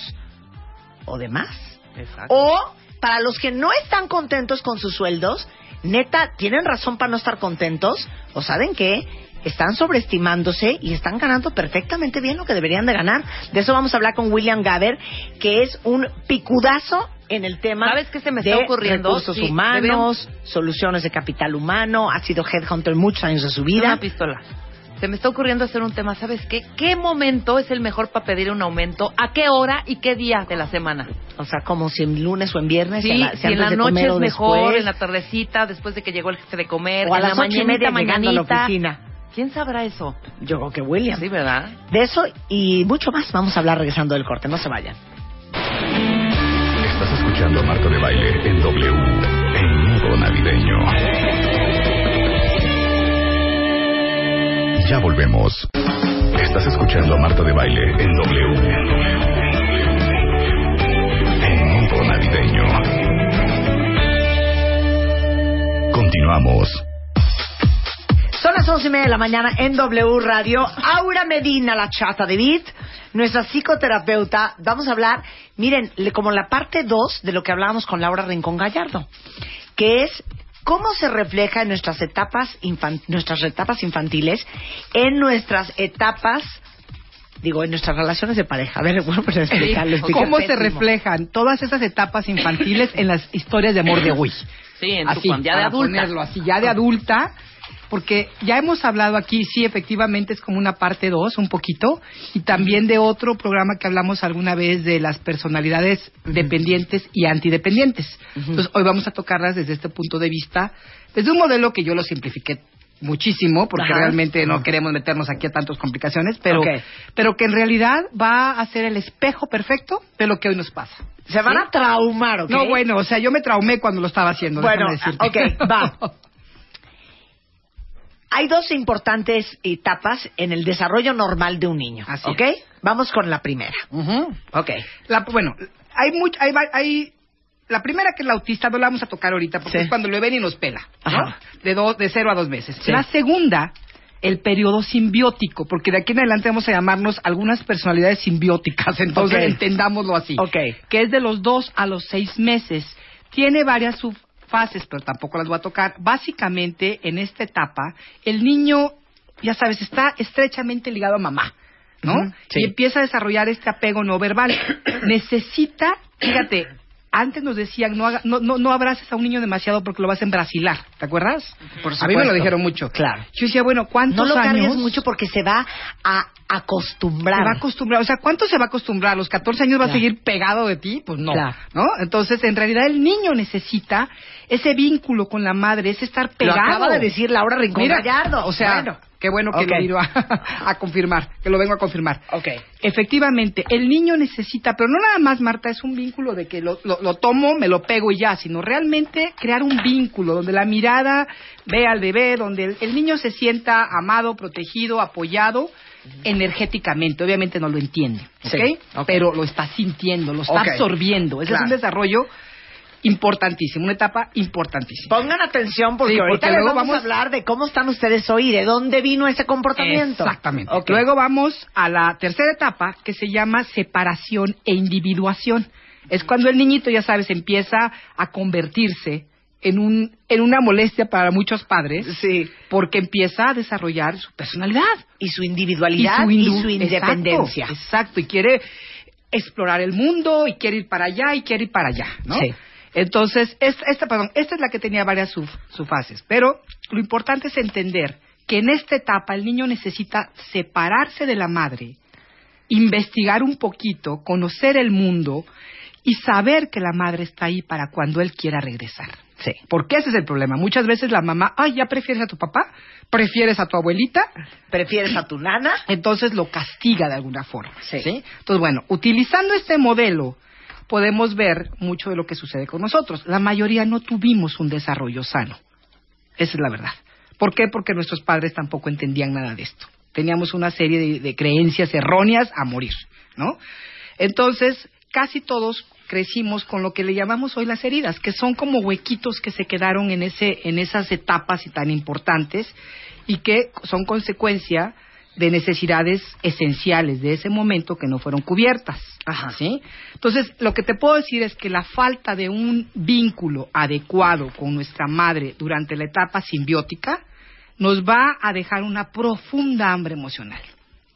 o de más? Exacto. O para los que no están contentos con sus sueldos, neta, tienen razón para no estar contentos, o saben qué, están sobreestimándose y están ganando perfectamente bien lo que deberían de ganar. De eso vamos a hablar con William Gaber, que es un picudazo en el tema ¿Sabes qué se me de está ocurriendo? recursos Sí, humanos, soluciones de capital humano, ha sido headhunter muchos años de su vida. Una pistola. Se me está ocurriendo hacer un tema, ¿sabes qué? ¿Qué momento es el mejor para pedir un aumento? ¿A qué hora y qué día de la semana? O sea, como si en lunes o en viernes, Sí, a la- si si en la de noche es mejor, después, en la tardecita, después de que llegó el jefe de comer, o a en las la media mañanita, a la oficina. ¿Quién sabrá eso? Yo creo que William. Sí, ¿verdad? De eso y mucho más vamos a hablar regresando del corte. No se vayan. Estás escuchando a Marta de Baile en W, en modo navideño. Ya volvemos. Estás escuchando a Marta de Baile en W, en modo navideño. Continuamos. Once y media de la mañana en W Radio. Aura Medina, la chata de Beat, nuestra psicoterapeuta. Vamos a hablar, miren, le- como la parte 2 de lo que hablábamos con Laura Rincón Gallardo, que es cómo se refleja en nuestras etapas, infan- nuestras etapas infantiles, en nuestras etapas, digo, en nuestras relaciones de pareja. A ver, bueno, pues explicarlo. expliqué ¿Cómo se reflejan todas esas etapas infantiles en las historias de amor de Wii? Sí, en tu así, cuan- ya de para adulta. ponerlo así, ya de adulta, porque ya hemos hablado aquí, sí, efectivamente es como una parte 2, un poquito, y también de otro programa que hablamos alguna vez de las personalidades dependientes y antidependientes. Entonces, hoy vamos a tocarlas desde este punto de vista, desde un modelo que yo lo simplifiqué muchísimo, porque Ajá. realmente no queremos meternos aquí a tantas complicaciones, pero, pero que en realidad va a ser el espejo perfecto de lo que hoy nos pasa. Se van a traumar, ¿ok? No, bueno, o sea, yo me traumé cuando lo estaba haciendo. Bueno, ok, va. Hay dos importantes etapas en el desarrollo normal de un niño, Así ¿ok? Vamos con la primera. Ujú. Ok. La- bueno, hay, much- hay, la primera que es la autista, no la vamos a tocar ahorita porque Sí. es cuando lo ven y nos pela, ¿no? De, dos, de cero a dos meses. Sí. La segunda el periodo simbiótico, porque de aquí en adelante vamos a llamarnos algunas personalidades simbióticas, entonces Ok. entendámoslo así. Ok. Que es de los dos a los seis meses. Tiene varias subfases, pero tampoco las voy a tocar. Básicamente, en esta etapa, el niño, ya sabes, está estrechamente ligado a mamá. ¿no? Sí. Y empieza a desarrollar este apego no verbal. Necesita, fíjate, antes nos decían no, haga- no, no, no abraces a un niño demasiado porque lo vas a embrasilar, ¿te acuerdas? Por A mí me lo dijeron mucho. Claro. Yo decía, bueno, ¿cuántos No lo cargues años? mucho porque se va a acostumbrar. Se va a acostumbrar, o sea, ¿cuánto se va a acostumbrar? ¿A los 14 años va a seguir pegado de ti? Pues no, Claro. ¿no? Entonces, en realidad el niño necesita ese vínculo con la madre, ese estar Lo pegado. acaba de decir Laura Rincón Mira, Gallardo. O sea, Bueno. Qué bueno que lo vino a, a confirmar, que lo vengo a confirmar. Ok. Efectivamente, el niño necesita, pero no nada más, Marta, es un vínculo de que lo, lo- lo tomo, me lo pego y ya, sino realmente crear un vínculo donde la mirada ve al bebé, donde el, el niño se sienta amado, protegido, apoyado energéticamente. Obviamente no lo entiende, ¿ok? Sí, ok. Pero lo está sintiendo, lo está absorbiendo. Ese Claro. es un desarrollo importantísimo, una etapa importantísima. Pongan atención porque Sí, ahorita porque les luego vamos, a hablar de cómo están ustedes hoy, de dónde vino ese comportamiento. Exactamente. Luego vamos a la tercera etapa que se llama separación e individuación. Es cuando el niñito, ya sabes, empieza a convertirse en un en una molestia para muchos padres, Sí. porque empieza a desarrollar su personalidad Y su individualidad y su, indu- independencia. Exacto, exacto, y quiere explorar el mundo y quiere ir para allá y quiere ir para allá, ¿no? Sí. Entonces, esta, esta, perdón, esta es la que tenía varias sub, subfases, pero lo importante es entender que en esta etapa el niño necesita separarse de la madre, investigar un poquito, conocer el mundo y saber que la madre está ahí para cuando él quiera regresar. Sí. Porque ese es el problema. Muchas veces la mamá, ay, ya prefieres a tu papá, prefieres a tu abuelita, ¿Prefieres a tu nana? entonces lo castiga de alguna forma. Sí. Entonces, bueno, utilizando este modelo, podemos ver mucho de lo que sucede con nosotros. La mayoría no tuvimos un desarrollo sano. Esa es la verdad. ¿Por qué? Porque nuestros padres tampoco entendían nada de esto. Teníamos una serie de, de creencias erróneas a morir, ¿no? Entonces, casi todos crecimos con lo que le llamamos hoy las heridas, que son como huequitos que se quedaron en ese en esas etapas y tan importantes y que son consecuencia de necesidades esenciales de ese momento que no fueron cubiertas. Ajá. ¿sí? Entonces, lo que te puedo decir es que la falta de un vínculo adecuado con nuestra madre durante la etapa simbiótica nos va a dejar una profunda hambre emocional.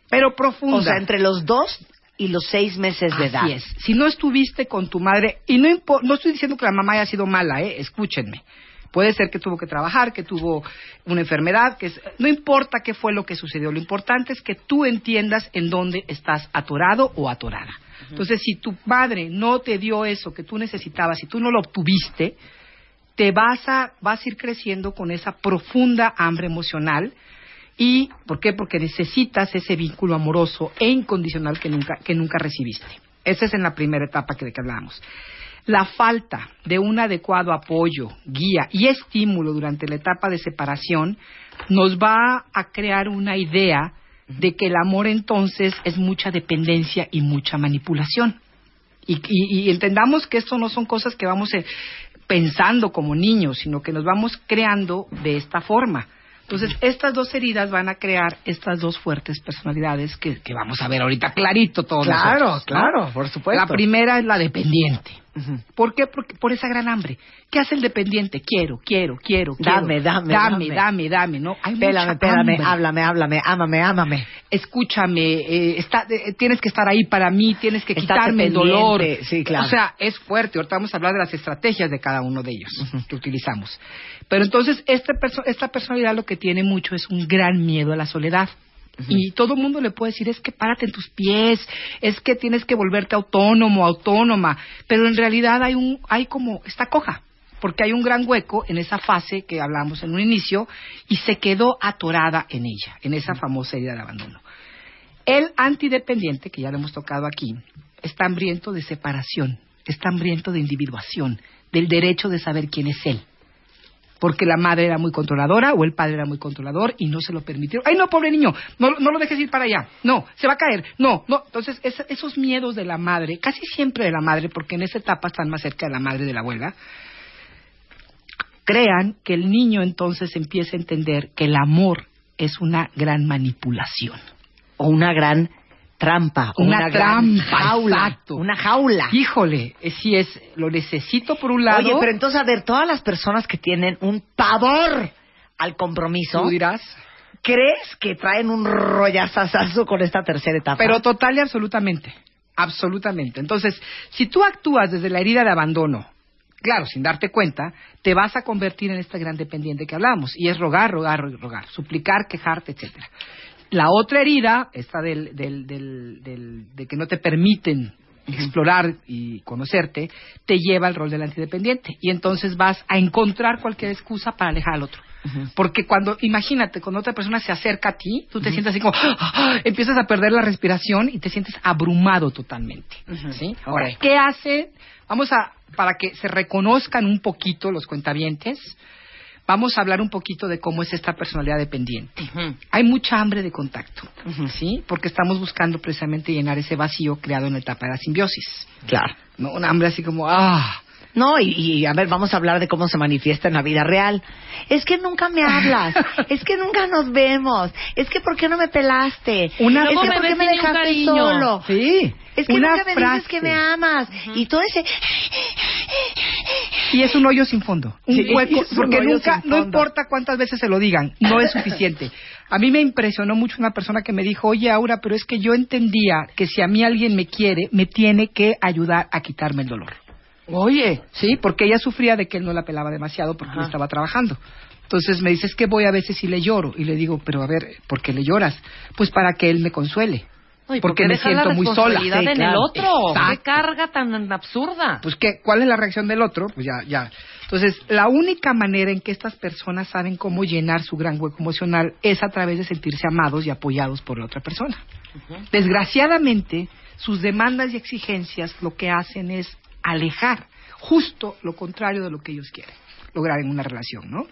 Pero profunda. O sea, entre los dos y los seis meses de edad. Así es. Si no estuviste con tu madre, y no, no estoy diciendo que la mamá haya sido mala, ¿eh? escúchenme. Puede ser que tuvo que trabajar, que tuvo una enfermedad, que es- no importa qué fue lo que sucedió, lo importante es que tú entiendas en dónde estás atorado o atorada. Entonces, si tu madre no te dio eso que tú necesitabas, si tú no lo obtuviste, te vas a, vas a ir creciendo con esa profunda hambre emocional. ¿Y por qué? Porque necesitas ese vínculo amoroso e incondicional que nunca, que nunca recibiste. Esa es en la primera etapa que de que hablábamos. La falta de un adecuado apoyo, guía y estímulo durante la etapa de separación nos va a crear una idea de que el amor entonces es mucha dependencia y mucha manipulación. Y, y- y entendamos que esto no son cosas que vamos eh, pensando como niños, sino que nos vamos creando de esta forma. Entonces, estas dos heridas van a crear estas dos fuertes personalidades que, que vamos a ver ahorita clarito todos Claro, nosotros, ¿no? claro, por supuesto. La primera es la dependiente. ¿Por qué? Porque, por esa gran hambre. ¿Qué hace el dependiente? Quiero, quiero, quiero, quiero. Dame, dame, dame, dame. dame, dame, ¿no? Hay Espérame, mucha espérame, hambre. háblame, háblame, ámame, ámame. Escúchame, eh, está, eh, tienes que estar ahí para mí, tienes que Estate quitarme el dolor. sí, claro. O sea, es fuerte. Ahorita vamos a hablar de las estrategias de cada uno de ellos que utilizamos. Pero entonces, este perso- esta personalidad lo que tiene mucho es un gran miedo a la soledad. Y todo el mundo le puede decir, es que párate en tus pies, es que tienes que volverte autónomo, autónoma. Pero en realidad hay un, hay como, está coja. Porque hay un gran hueco en esa fase que hablamos en un inicio y se quedó atorada en ella, en esa famosa herida de abandono. El antidependiente, que ya lo hemos tocado aquí, está hambriento de separación, está hambriento de individuación, del derecho de saber quién es él. Porque la madre era muy controladora o el padre era muy controlador y no se lo permitieron. ¡Ay, no, pobre niño! No, no lo dejes ir para allá. No, se va a caer. No, no. Entonces, es- esos miedos de la madre, casi siempre de la madre, porque en esa etapa están más cerca de la madre de la abuela, crean que el niño entonces empieza a entender que el amor es una gran manipulación. O una gran trampa. o Una, gran trampa, jaula. exacto. Una jaula. Híjole, eh, si es, lo necesito por un lado. Oye, pero entonces, a ver, todas las personas que tienen un pavor al compromiso, tú dirás. ¿crees que traen un rollazazazo con esta tercera etapa? Pero total y absolutamente. Absolutamente. Entonces, si tú actúas desde la herida de abandono, claro, sin darte cuenta, te vas a convertir en esta gran dependiente que hablamos. Y es rogar, rogar, rogar, suplicar, quejarte, etcétera. La otra herida, esta del, del, del, del- de que no te permiten explorar y conocerte, te lleva al rol del antidependiente. Y entonces vas a encontrar cualquier excusa para alejar al otro. Porque cuando, imagínate, cuando otra persona se acerca a ti, tú te sientes así como, ¡ah! empiezas a perder la respiración y te sientes abrumado totalmente. ¿sí? Ahora. ¿qué hace? Vamos a, para que se reconozcan un poquito los cuentavientes, vamos a hablar un poquito de cómo es esta personalidad dependiente. Hay mucha hambre de contacto, ¿sí? Porque estamos buscando precisamente llenar ese vacío creado en la etapa de la simbiosis. Claro. ¿no? Un hambre así como, ah, No, y, y, a ver, vamos a hablar de cómo se manifiesta en la vida real. Es que nunca me hablas, es que nunca nos vemos, es que ¿por qué no me pelaste? Una- es que ¿por qué me dejaste solo? sí. Es que una nunca me dices que me amas. Y todo ese... Y es un hoyo sin fondo, un hueco, un porque nunca, no importa cuántas veces se lo digan, no es suficiente. A mí me impresionó mucho una persona que me dijo, oye Aura, pero es que yo entendía que si a mí alguien me quiere, me tiene que ayudar a quitarme el dolor. Oye, sí, porque ella sufría de que él no la pelaba demasiado porque él estaba trabajando. Entonces me dice, es que voy a veces y le lloro. Y le digo, pero a ver, ¿por qué le lloras? Pues para que él me consuele. No, ¿y por porque me siento muy sola. Sí, en claro. el otro. Qué carga tan absurda. Pues, ¿qué, ¿cuál es la reacción del otro? Pues ya, ya. Entonces, la única manera en que estas personas saben cómo llenar su gran hueco emocional es a través de sentirse amados y apoyados por la otra persona. Desgraciadamente, sus demandas y exigencias lo que hacen es alejar justo lo contrario de lo que ellos quieren lograr en una relación, ¿no?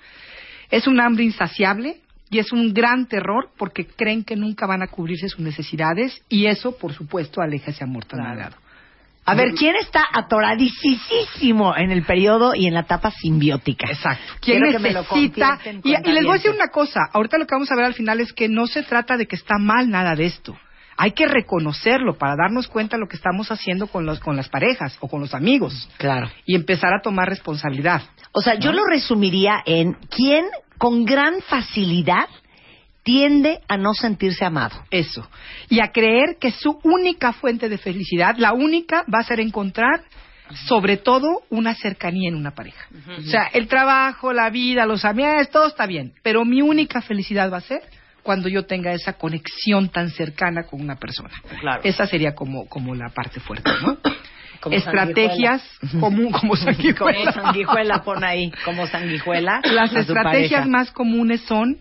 Es un hambre insaciable y es un gran terror porque creen que nunca van a cubrirse sus necesidades y eso, por supuesto, aleja ese amor tan anhelado. A ver, ¿quién está atoradicísimo en el periodo y en la etapa simbiótica? Exacto. ¿Quién Quiero que me lo necesita? Y, y les voy a decir una cosa. Ahorita lo que vamos a ver al final es que no se trata de que está mal nada de esto. Hay que reconocerlo para darnos cuenta de lo que estamos haciendo con, los, con las parejas o con los amigos. Claro. Y empezar a tomar responsabilidad. O sea, yo lo resumiría en quién con gran facilidad tiende a no sentirse amado. Eso. Y a creer que su única fuente de felicidad, la única, va a ser encontrar sobre todo una cercanía en una pareja. O sea, el trabajo, la vida, los amigos, todo está bien. Pero mi única felicidad va a ser cuando yo tenga esa conexión tan cercana con una persona. Claro. Esa sería como, como la parte fuerte, ¿no? Como Estrategias común, como Como sanguijuela. sanguijuela, pon ahí, como sanguijuela. Las estrategias más comunes son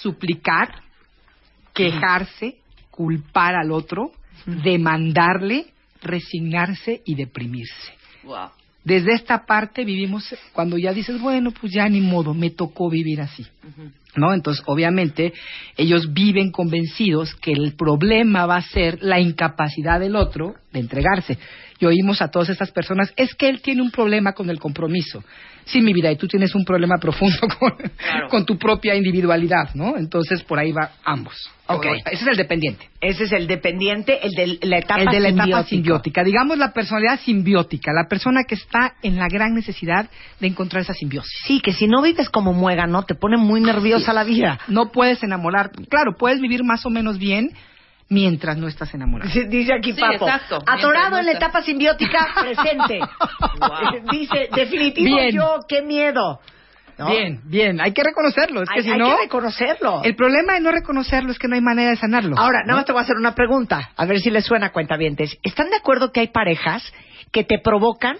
suplicar, quejarse, culpar al otro, demandarle, resignarse y deprimirse. Wow. Desde esta parte vivimos cuando ya dices, bueno, pues ya ni modo, me tocó vivir así. ¿No? Entonces, obviamente, ellos viven convencidos que el problema va a ser la incapacidad del otro de entregarse. Y oímos a todas estas personas, es que él tiene un problema con el compromiso. Sí, mi vida, y tú tienes un problema profundo con, con tu propia individualidad, ¿no? Entonces, por ahí va ambos. Ok. Ese es el dependiente. Ese es el dependiente, el de la etapa El de la etapa simbiótica. simbiótica. Digamos la personalidad simbiótica, la persona que está en la gran necesidad de encontrar esa simbiosis. Sí, que si no vives como muégano, te pone muy nerviosa la vida. No puedes enamorar. Claro, puedes vivir más o menos bien mientras no estás enamorado. Dice, aquí Sí, Papo. exacto. Atorado en la etapa simbiótica, presente. Dice, definitivo Bien. yo, qué miedo. ¿No? Bien, bien. Hay que reconocerlo. Es que hay, si hay no, que reconocerlo. el problema de no reconocerlo es que no hay manera de sanarlo. Ahora, nada ¿no? más te voy a hacer una pregunta, a ver si les suena cuentavientes. ¿Están de acuerdo que hay parejas que te provocan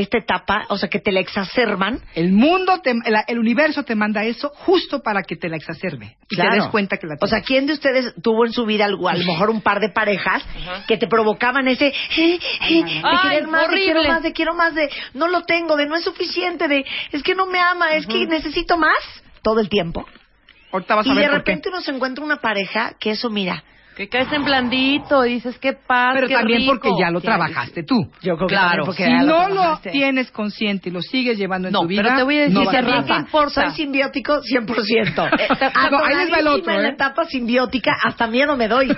esta etapa, o sea, que te la exacerban? El mundo, te- el, el universo te manda eso justo para que te la exacerbe. Y te des cuenta que la O sea, tienes. ¿quién de ustedes tuvo en su vida algo- a lo mejor un par de parejas que te provocaban ese eh, eh, de Ay, querer más, de quiero horrible. más, de quiero más, de no lo tengo, de no es suficiente, de es que no me ama, es que necesito más todo el tiempo? Ahorita vas a Y ver de por qué. repente uno se encuentra una pareja que eso, mira, Que caes en blandito y dices, qué paz, Pero qué también rico. porque ya lo trabajaste tú. Yo creo que Claro. también porque Si no lo tienes consciente y lo sigues llevando en No, tu vida, pero te voy a decir, no vas a. Rafa, importa? soy simbiótico 100%. Ah, no, ahí les va el otro, en la ¿eh? etapa simbiótica, hasta miedo me doy.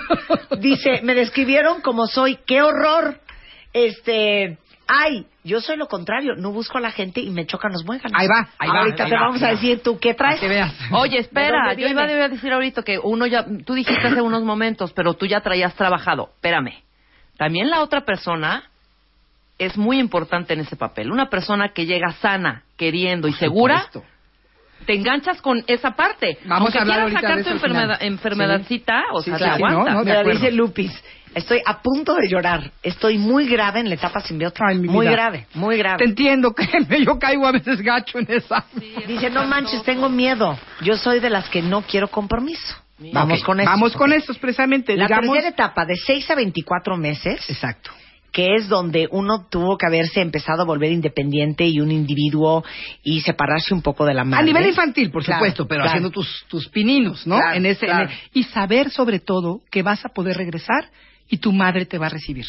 Dice, me describieron como soy, qué horror. Este, ay, yo soy lo contrario, no busco a la gente y me chocan los muéganos. Ahí va, ahí va, Ahorita ahí te va, vamos a decir tú qué traes. Veas. Oye, ¿De espera, yo iba, a decir ahorita que uno ya, tú dijiste hace unos momentos, pero tú ya traías trabajado. Espérame. También la otra persona es muy importante en ese papel. Una persona que llega sana, queriendo y segura, te enganchas con esa parte. Vamos Aunque a hablar quieras ahorita sacar de tu enfermedad, enfermedadcita, o Sí, sea, claro, te aguanta. ¿no? No, Mira, dice Lupis, estoy a punto de llorar. Estoy muy grave en la etapa simbiótica. Ay, mi muy vida. grave, muy Te grave. entiendo, créeme, yo caigo a veces gacho en esa. Dice, no manches, tengo miedo. Yo soy de las que no quiero compromiso. Vamos Ok, con eso. Vamos con eso, expresamente. La digamos... tercera etapa, de 6 a 24 meses, Exacto. que es donde uno tuvo que haberse empezado a volver independiente y un individuo y separarse un poco de la madre. A nivel infantil, por Claro, supuesto, pero claro. haciendo tus, tus pininos, ¿no? Claro, en ese, en el- y saber sobre todo que vas a poder regresar y tu madre te va a recibir.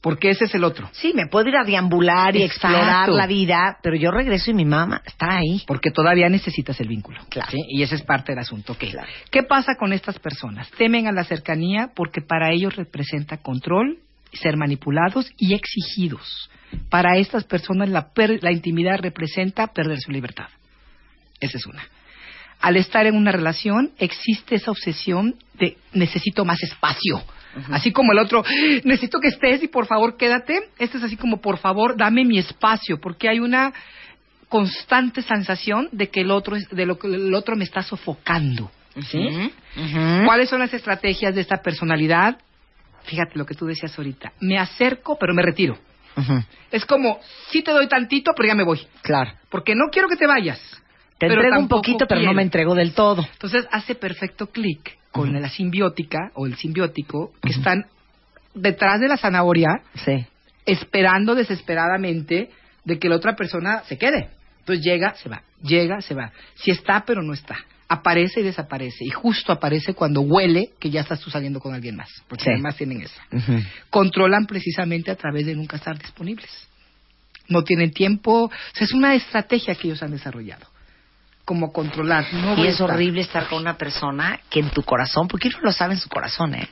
Porque ese es el otro. Sí, me puedo ir a deambular y Exacto. explorar la vida, pero yo regreso y mi mamá está ahí. Porque todavía necesitas el vínculo. Claro. ¿sí? Y ese es parte del asunto. Claro. ¿Qué pasa con estas personas? Temen a la cercanía porque para ellos representa control, ser manipulados y exigidos. Para estas personas la, per- la intimidad representa perder su libertad. Esa es una. Al estar en una relación existe esa obsesión de necesito más espacio. Así como el otro, necesito que estés y por favor quédate. Este es así como por favor dame mi espacio, porque hay una constante sensación de que el otro es, de lo que el otro me está sofocando. ¿sí? ¿Cuáles son las estrategias de esta personalidad? Fíjate lo que tú decías ahorita. Me acerco, pero me retiro. Es como, sí te doy tantito, pero ya me voy. Claro. Porque no quiero que te vayas. Te pero entrego un poquito, pero no me entrego del todo. Entonces hace perfecto clic con la simbiótica o el simbiótico que están detrás de la zanahoria Sí. esperando desesperadamente de que la otra persona se quede. Entonces llega, se va, llega, se va. Si está, pero no está. Aparece y desaparece. Y justo aparece cuando huele que ya estás tú saliendo con alguien más. Porque Sí. además tienen eso. Controlan precisamente a través de nunca estar disponibles. No tienen tiempo. O sea, es una estrategia que ellos han desarrollado. Como controlar. No Y es estar. horrible estar con una persona que en tu corazón, porque uno lo sabe en su corazón, ¿eh?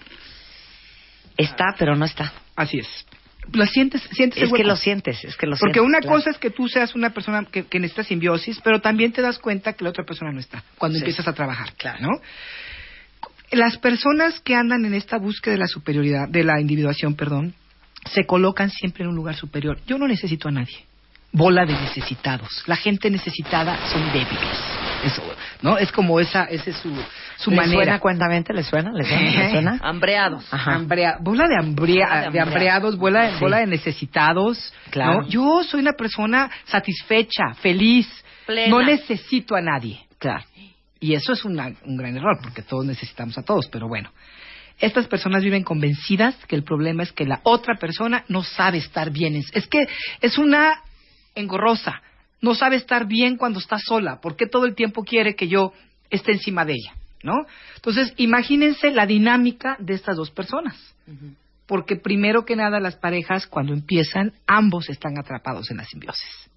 Está, pero no está. Así es. Lo sientes, sientes Es que lo sientes, es que lo Porque sientes. una claro. cosa es que tú seas una persona que, que necesita simbiosis, pero también te das cuenta que la otra persona no está cuando Sí. empiezas a trabajar, ¿no? Las personas que andan en esta búsqueda de la superioridad, de la individuación, perdón, se colocan siempre en un lugar superior. Yo no necesito a nadie. Bola de necesitados. La gente necesitada son débiles. Eso, ¿no? Es como esa, esa es su, su ¿Le manera. suena cuentamente? ¿Le suena? ¿Le suena? ¿Le suena? Hambreados. Ajá. Hambrea- bola de, hambrea- Bola de de hambreados, bola, Sí. bola de necesitados. Claro. ¿no? Yo soy una persona satisfecha, feliz. Plena. No necesito a nadie. Claro. Y eso es una- un gran error, porque todos necesitamos a todos, pero bueno. Estas personas viven convencidas que el problema es que la otra persona no sabe estar bien. Es que es una engorrosa. No sabe estar bien cuando está sola. ¿Por qué todo el tiempo quiere que yo esté encima de ella? ¿No? Entonces, imagínense la dinámica de estas dos personas. Porque primero que nada las parejas cuando empiezan, ambos están atrapados en la simbiosis.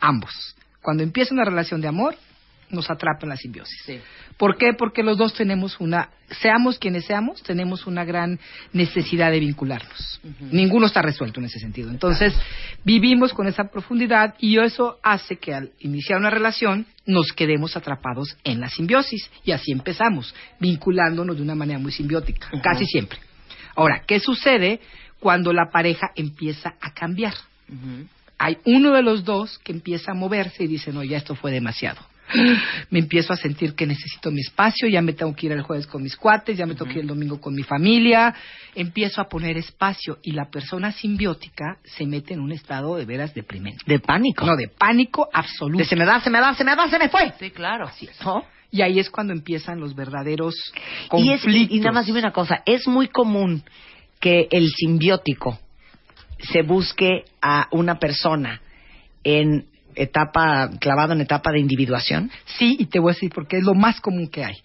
Ambos. Cuando empieza una relación de amor, nos atrapa en la simbiosis. ¿Por qué? Porque los dos tenemos una, seamos quienes seamos, tenemos una gran necesidad de vincularnos. Ninguno está resuelto en ese sentido. Entonces, vivimos con esa profundidad y eso hace que al iniciar una relación nos quedemos atrapados en la simbiosis y así empezamos, vinculándonos de una manera muy simbiótica, casi siempre. Ahora, ¿qué sucede cuando la pareja empieza a cambiar? Hay uno de los dos que empieza a moverse y dice, no, ya esto fue demasiado. Me empiezo a sentir que necesito mi espacio, ya me tengo que ir el jueves con mis cuates, ya me tengo que ir el domingo con mi familia, empiezo a poner espacio y la persona simbiótica se mete en un estado de veras deprimente. De pánico. No, de pánico absoluto. De se me da, se me da, se me da, se me fue. Sí, claro. ¿No? Y ahí es cuando empiezan los verdaderos Y, es, conflictos. y, y nada más dime una cosa, es muy común que el simbiótico se busque a una persona en etapa, clavado en etapa de individuación. Sí, y te voy a decir porque es lo más común que hay.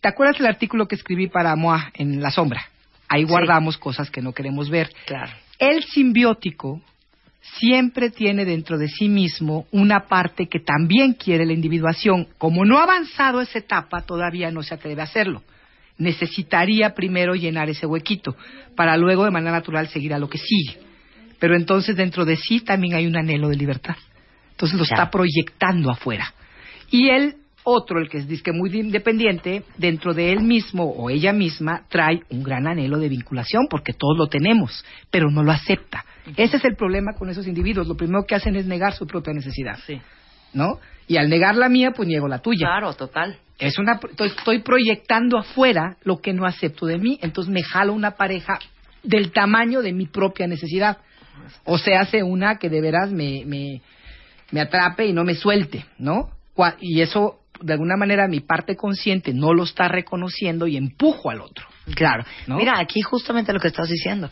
¿Te acuerdas del artículo que escribí para MOA en La Sombra? ahí Sí. guardamos cosas que no queremos ver. Claro. El simbiótico siempre tiene dentro de sí mismo una parte que también quiere la individuación. Como no ha avanzado esa etapa, todavía no se atreve a hacerlo. Necesitaría primero llenar ese huequito para luego de manera natural seguir a lo que sigue. Pero entonces dentro de sí también hay un anhelo de libertad. Entonces lo está proyectando afuera. Y el otro, el que es disque muy independiente, dentro de él mismo o ella misma trae un gran anhelo de vinculación porque todos lo tenemos, pero no lo acepta. Ese es el problema con esos individuos. Lo primero que hacen es negar su propia necesidad, Sí. ¿no? Y al negar la mía, pues niego la tuya. Claro, total. Es una, estoy, estoy proyectando afuera lo que no acepto de mí, entonces me jalo una pareja del tamaño de mi propia necesidad. O se hace una que de veras me, me, me atrape y no me suelte, ¿no? Y eso, de alguna manera, mi parte consciente no lo está reconociendo y empujo al otro. Claro. ¿No? Mira, aquí justamente lo que estás diciendo.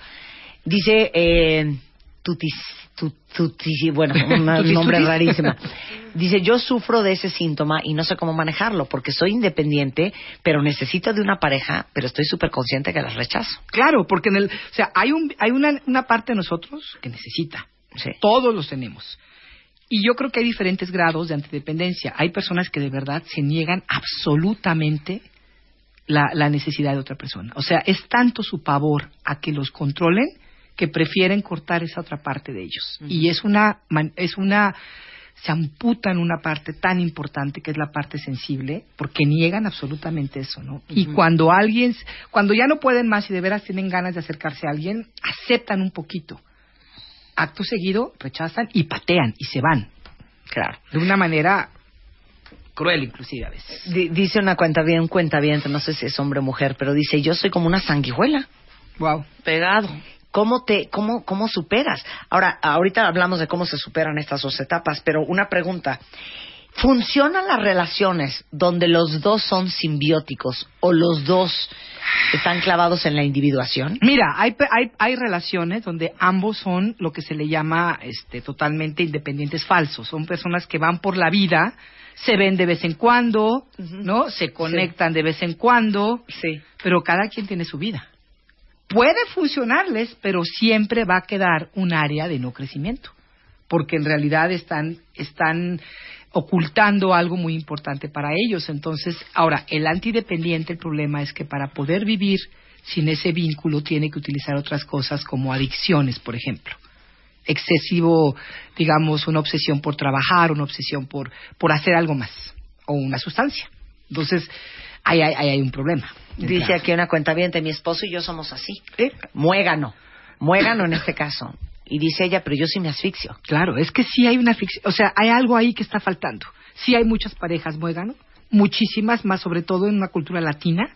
Dice eh, tutis, tu- tutis- bueno, un nombre rarísimo. Dice, yo sufro de ese síntoma y no sé cómo manejarlo porque soy independiente, pero necesito de una pareja, pero estoy súper consciente que las rechazo. Claro, porque en el, o sea, hay un, hay una, una parte de nosotros que necesita. Sí. Todos los tenemos. Y yo creo que hay diferentes grados de antidependencia. Hay personas que de verdad se niegan absolutamente la, la necesidad de otra persona. O sea, es tanto su pavor a que los controlen que prefieren cortar esa otra parte de ellos. Y es una, es una, se amputan una parte tan importante que es la parte sensible, porque niegan absolutamente eso, ¿no? Y cuando alguien, cuando ya no pueden más y de veras tienen ganas de acercarse a alguien, aceptan un poquito. Acto seguido, rechazan y patean y se van. Claro. De una manera cruel, inclusive a veces. Di- dice una cuenta bien, un cuenta bien, no sé si es hombre o mujer, pero dice, yo soy como una sanguijuela. Wow. Pegado. ¿Cómo te, cómo, cómo superas? Ahora, ahorita hablamos de cómo se superan estas dos etapas, pero una pregunta. ¿Funcionan las relaciones donde los dos son simbióticos o los dos están clavados en la individuación? Mira, hay, hay, hay relaciones donde ambos son lo que se le llama este, totalmente independientes falsos. Son personas que van por la vida, se ven de vez en cuando, ¿no? Se conectan de vez en cuando, Sí. pero cada quien tiene su vida. Puede funcionarles, pero siempre va a quedar un área de no crecimiento, porque en realidad están, están ocultando algo muy importante para ellos. Entonces, ahora, el antidependiente, el problema es que para poder vivir sin ese vínculo tiene que utilizar otras cosas como adicciones, por ejemplo. Excesivo, digamos, una obsesión por trabajar, una obsesión por, por hacer algo más, o una sustancia. Entonces, ahí hay, ahí hay un problema. Dice aquí una cuenta bien, mi esposo y yo somos así. Muégano. Muégano en este caso. Y dice ella, pero yo sí me asfixio. Claro, es que sí hay una ficción, o sea, hay algo ahí que está faltando. Sí hay muchas parejas muégano, muchísimas, más sobre todo en una cultura latina,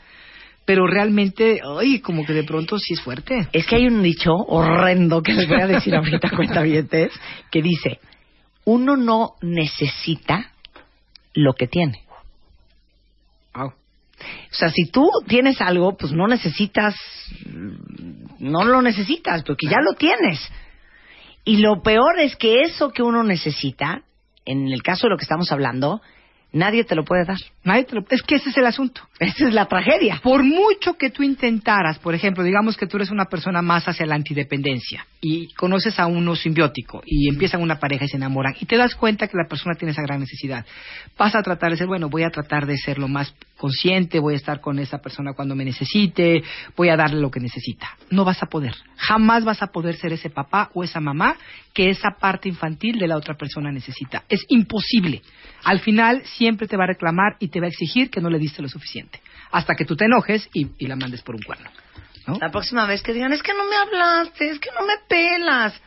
pero realmente, ay, como que de pronto sí es fuerte. Es que hay un dicho horrendo que les voy a decir ahorita, cuentavientes, que dice, uno no necesita lo que tiene. Wow. O sea, si tú tienes algo, pues no necesitas, no lo necesitas, porque ya lo tienes. Y lo peor es que eso que uno necesita, en el caso de lo que estamos hablando, nadie te lo puede dar. Nadie te lo- es que ese es el asunto. Esa es la tragedia. Por mucho que tú intentaras, por ejemplo, digamos que tú eres una persona más hacia la antidependencia y conoces a uno simbiótico y empiezan una pareja y se enamoran y te das cuenta que la persona tiene esa gran necesidad. Vas a tratar de ser, bueno, voy a tratar de ser lo más consciente, voy a estar con esa persona cuando me necesite, voy a darle lo que necesita. No vas a poder. Jamás vas a poder ser ese papá o esa mamá que esa parte infantil de la otra persona necesita. Es imposible. Al final siempre te va a reclamar y te va a exigir que no le diste lo suficiente. Hasta que tú te enojes y, y la mandes por un cuerno. ¿no? La próxima vez que digan, es que no me hablaste, es que no me pelas.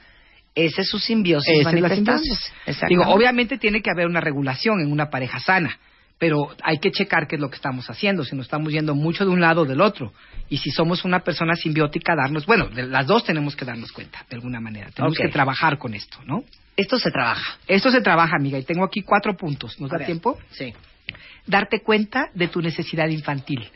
Esa es su simbiosis Esa es la. Digo, obviamente tiene que haber una regulación en una pareja sana, pero hay que checar qué es lo que estamos haciendo, si nos estamos yendo mucho de un lado o del otro. Y si somos una persona simbiótica, darnos, bueno, de las dos tenemos que darnos cuenta, de alguna manera. Tenemos que trabajar con esto, ¿no? Esto se trabaja. Esto se trabaja, amiga, y tengo aquí cuatro puntos. ¿Nos A da ver. tiempo? Sí. Darte cuenta de tu necesidad infantil.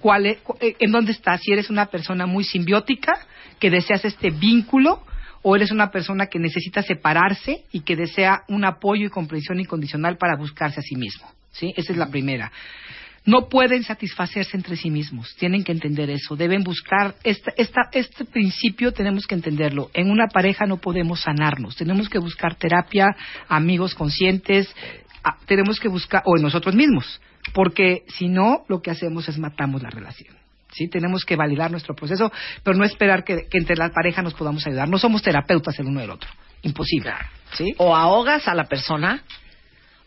¿Cuál es- eh, ¿En dónde estás? Si eres una persona muy simbiótica, que deseas este vínculo, o eres una persona que necesita separarse y que desea un apoyo y comprensión incondicional para buscarse a sí mismo. ¿Sí? Esa es la primera. no pueden satisfacerse entre sí mismos. Tienen que entender eso. Deben buscar esta, esta, este principio. Tenemos que entenderlo. En una pareja no podemos sanarnos. Tenemos que buscar terapia, amigos conscientes. Ah, tenemos que buscar o en nosotros mismos, porque si no, lo que hacemos es matamos la relación. Sí, tenemos que validar nuestro proceso, pero no esperar que, que entre la pareja nos podamos ayudar. No somos terapeutas el uno del otro. Imposible. ¿Sí? O ahogas a la persona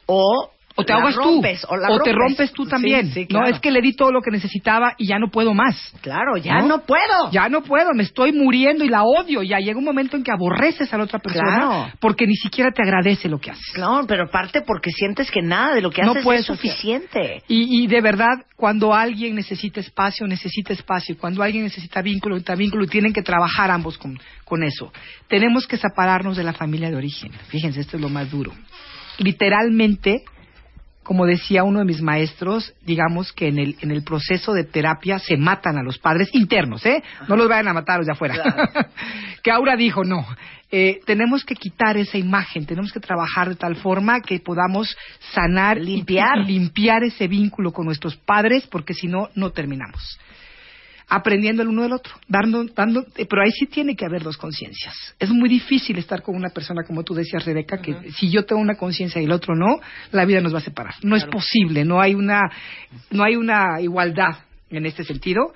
o O te la ahogas rompes, tú. o, la te rompes. tú también. sí, No, claro. es que le di todo lo que necesitaba y ya no puedo más. Claro, ya no puedo. Ya no puedo, me estoy muriendo y la odio. Ya llega un momento en que aborreces a la otra persona Claro. porque ni siquiera te agradece lo que haces. Claro, pero parte porque sientes que nada de lo que No haces puedes es suficiente. Y, y de verdad, cuando alguien necesita espacio, necesita espacio. Cuando alguien necesita vínculo, necesita vínculo. Y tienen que trabajar ambos con, con eso. Tenemos que separarnos de la familia de origen. Fíjense, esto es lo más duro. Literalmente, como decía uno de mis maestros, digamos que en el, en el proceso de terapia se matan a los padres internos, ¿eh? No los vayan a matar los de afuera. que Aura dijo, no. Eh, tenemos que quitar esa imagen, tenemos que trabajar de tal forma que podamos sanar y- Limpiar. y limpiar ese vínculo con nuestros padres, porque si no, no terminamos aprendiendo el uno del otro, dando, dando, pero ahí sí tiene que haber dos conciencias. Es muy difícil estar con una persona como tú decías, Rebeca, que si yo tengo una conciencia y el otro no, la vida nos va a separar. No es posible, no hay una, no hay una igualdad en este sentido.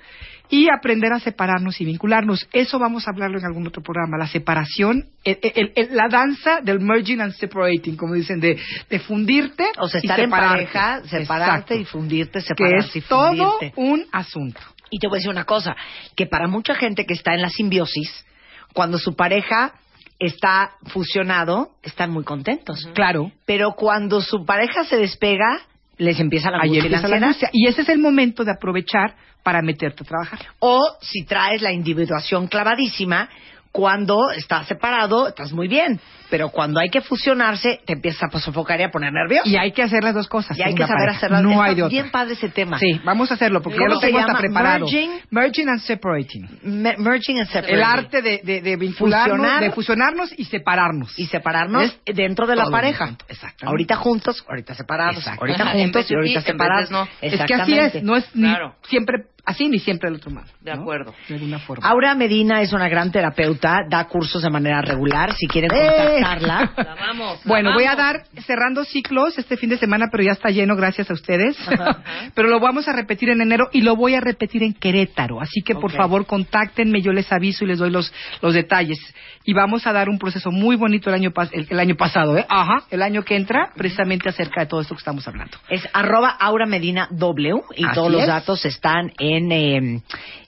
Y aprender a separarnos y vincularnos. Eso vamos a hablarlo en algún otro programa. La separación, el- el- el- la danza del merging and separating, como dicen, de, de fundirte O sea, y estar en pareja, separarte Exacto. y fundirte, que separarte y es todo un asunto. Y te voy a decir una cosa, que para mucha gente que está en la simbiosis, cuando su pareja está fusionado, están muy contentos. Claro. Pero cuando su pareja se despega, les empieza la angustia empieza la angustia. Y ese es el momento de aprovechar para meterte a trabajar. O si traes la individuación clavadísima, cuando estás separado, estás muy bien. Pero cuando hay que fusionarse, te empiezas a sofocar y a poner nervioso. Y hay que hacer las dos cosas. Y hay que saber hacerlas. No hay de otra. bien padre ese tema. Sí, vamos a hacerlo porque ya ¿Cómo lo tengo hasta preparado. Merging? Merging and separating. Me- merging and separating. El arte de, de, de vincularnos, Fusionar. de fusionarnos y separarnos. y separarnos Es dentro de la pareja. exactamente. Ahorita juntos, ahorita separados. Exacto. Ahorita juntos y ahorita separados. no. Es que así es, no es ni Claro. siempre así ni siempre el otro lado. De ¿no? acuerdo. De alguna forma. Aura Medina es una gran terapeuta, da cursos de manera regular. Si quieren ¡Eh! contactarla, La vamos. Bueno, voy a dar cerrando ciclos este fin de semana, pero ya está lleno gracias a ustedes. pero lo vamos a repetir en enero y lo voy a repetir en Querétaro. Así que por favor contáctenme, yo les aviso y les doy los, los detalles. Y vamos a dar un proceso muy bonito el año, pas- el, el año pasado, ¿eh? Ajá, el año que entra, precisamente acerca de todo esto que estamos hablando. es arroba Aura Medina W y Así todos los es. datos están en, eh,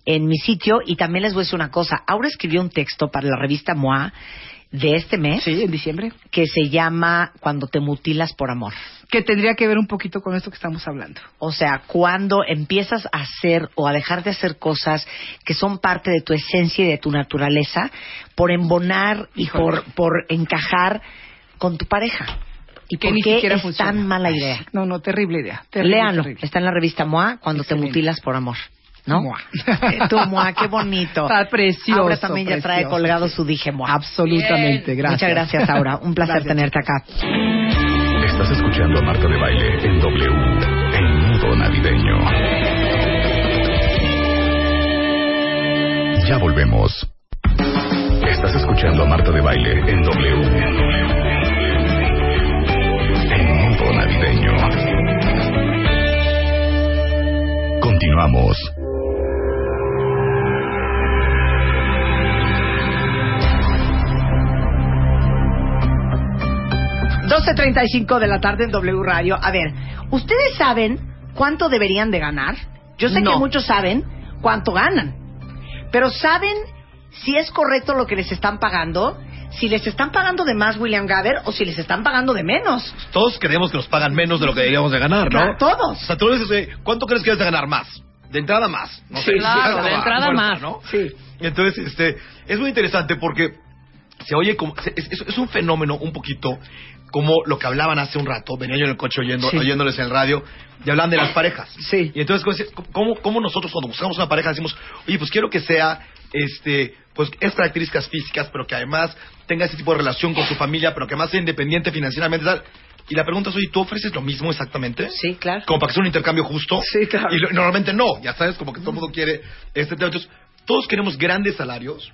en mi sitio. Y también les voy a decir una cosa. Aura escribió un texto para la revista MOA de este mes Sí, en diciembre. que se llama Cuando te mutilas por amor. Que tendría que ver un poquito con esto que estamos hablando. O sea, cuando empiezas a hacer o a dejar de hacer cosas que son parte de tu esencia y de tu naturaleza por embonar y Híjole. por, por encajar con tu pareja. ¿Y Que por ni qué siquiera es funciona. tan mala idea? No, no, terrible idea. Terrible, Léanlo. terrible. Está en la revista MOA, Cuando te Excelente. mutilas por amor. ¿No? Moa. Eh, Tu MOA, qué bonito. Está precioso. Aura también ya trae precioso, colgado sí. su Dije MOA. Absolutamente, gracias. Muchas gracias, Aura. Un placer Gracias. tenerte acá. Estás escuchando a Marta de Baile en W, en modo navideño. Ya volvemos. Estás escuchando a Marta de Baile en W, en modo navideño. Continuamos. 12.35 de la tarde en W Radio. A ver, ¿ustedes saben cuánto deberían de ganar? Yo sé No. que muchos saben cuánto ganan. Pero ¿saben si es correcto lo que les están pagando? Si les están pagando de más William Gaber o si les están pagando de menos. Todos creemos que nos pagan menos de lo que deberíamos de ganar, ¿no? Claro, todos. O sea, tú le dices, oye, ¿cuánto crees que debes de ganar más? De entrada más. No sé, Sí, claro, de entrada fuerza, más. ¿no? Sí. Entonces, este, es muy interesante porque se oye como, es, es- es un fenómeno un poquito como lo que hablaban hace un rato, venía yo en el coche oyendo, Sí. oyéndoles en el radio, y hablan de las parejas. Sí. Y entonces, ¿cómo- ¿cómo, cómo nosotros cuando buscamos una pareja decimos, oye, pues quiero que sea, este, pues, estas características físicas, pero que además tenga ese tipo de relación con su familia, pero que además sea independiente financieramente, tal? Y la pregunta es, oye, ¿tú ofreces lo mismo exactamente? Sí, claro. Como para que sea un intercambio justo. Sí, claro. Y lo- normalmente no, ya sabes, como que todo el mundo quiere este tema. Entonces, todos queremos grandes salarios.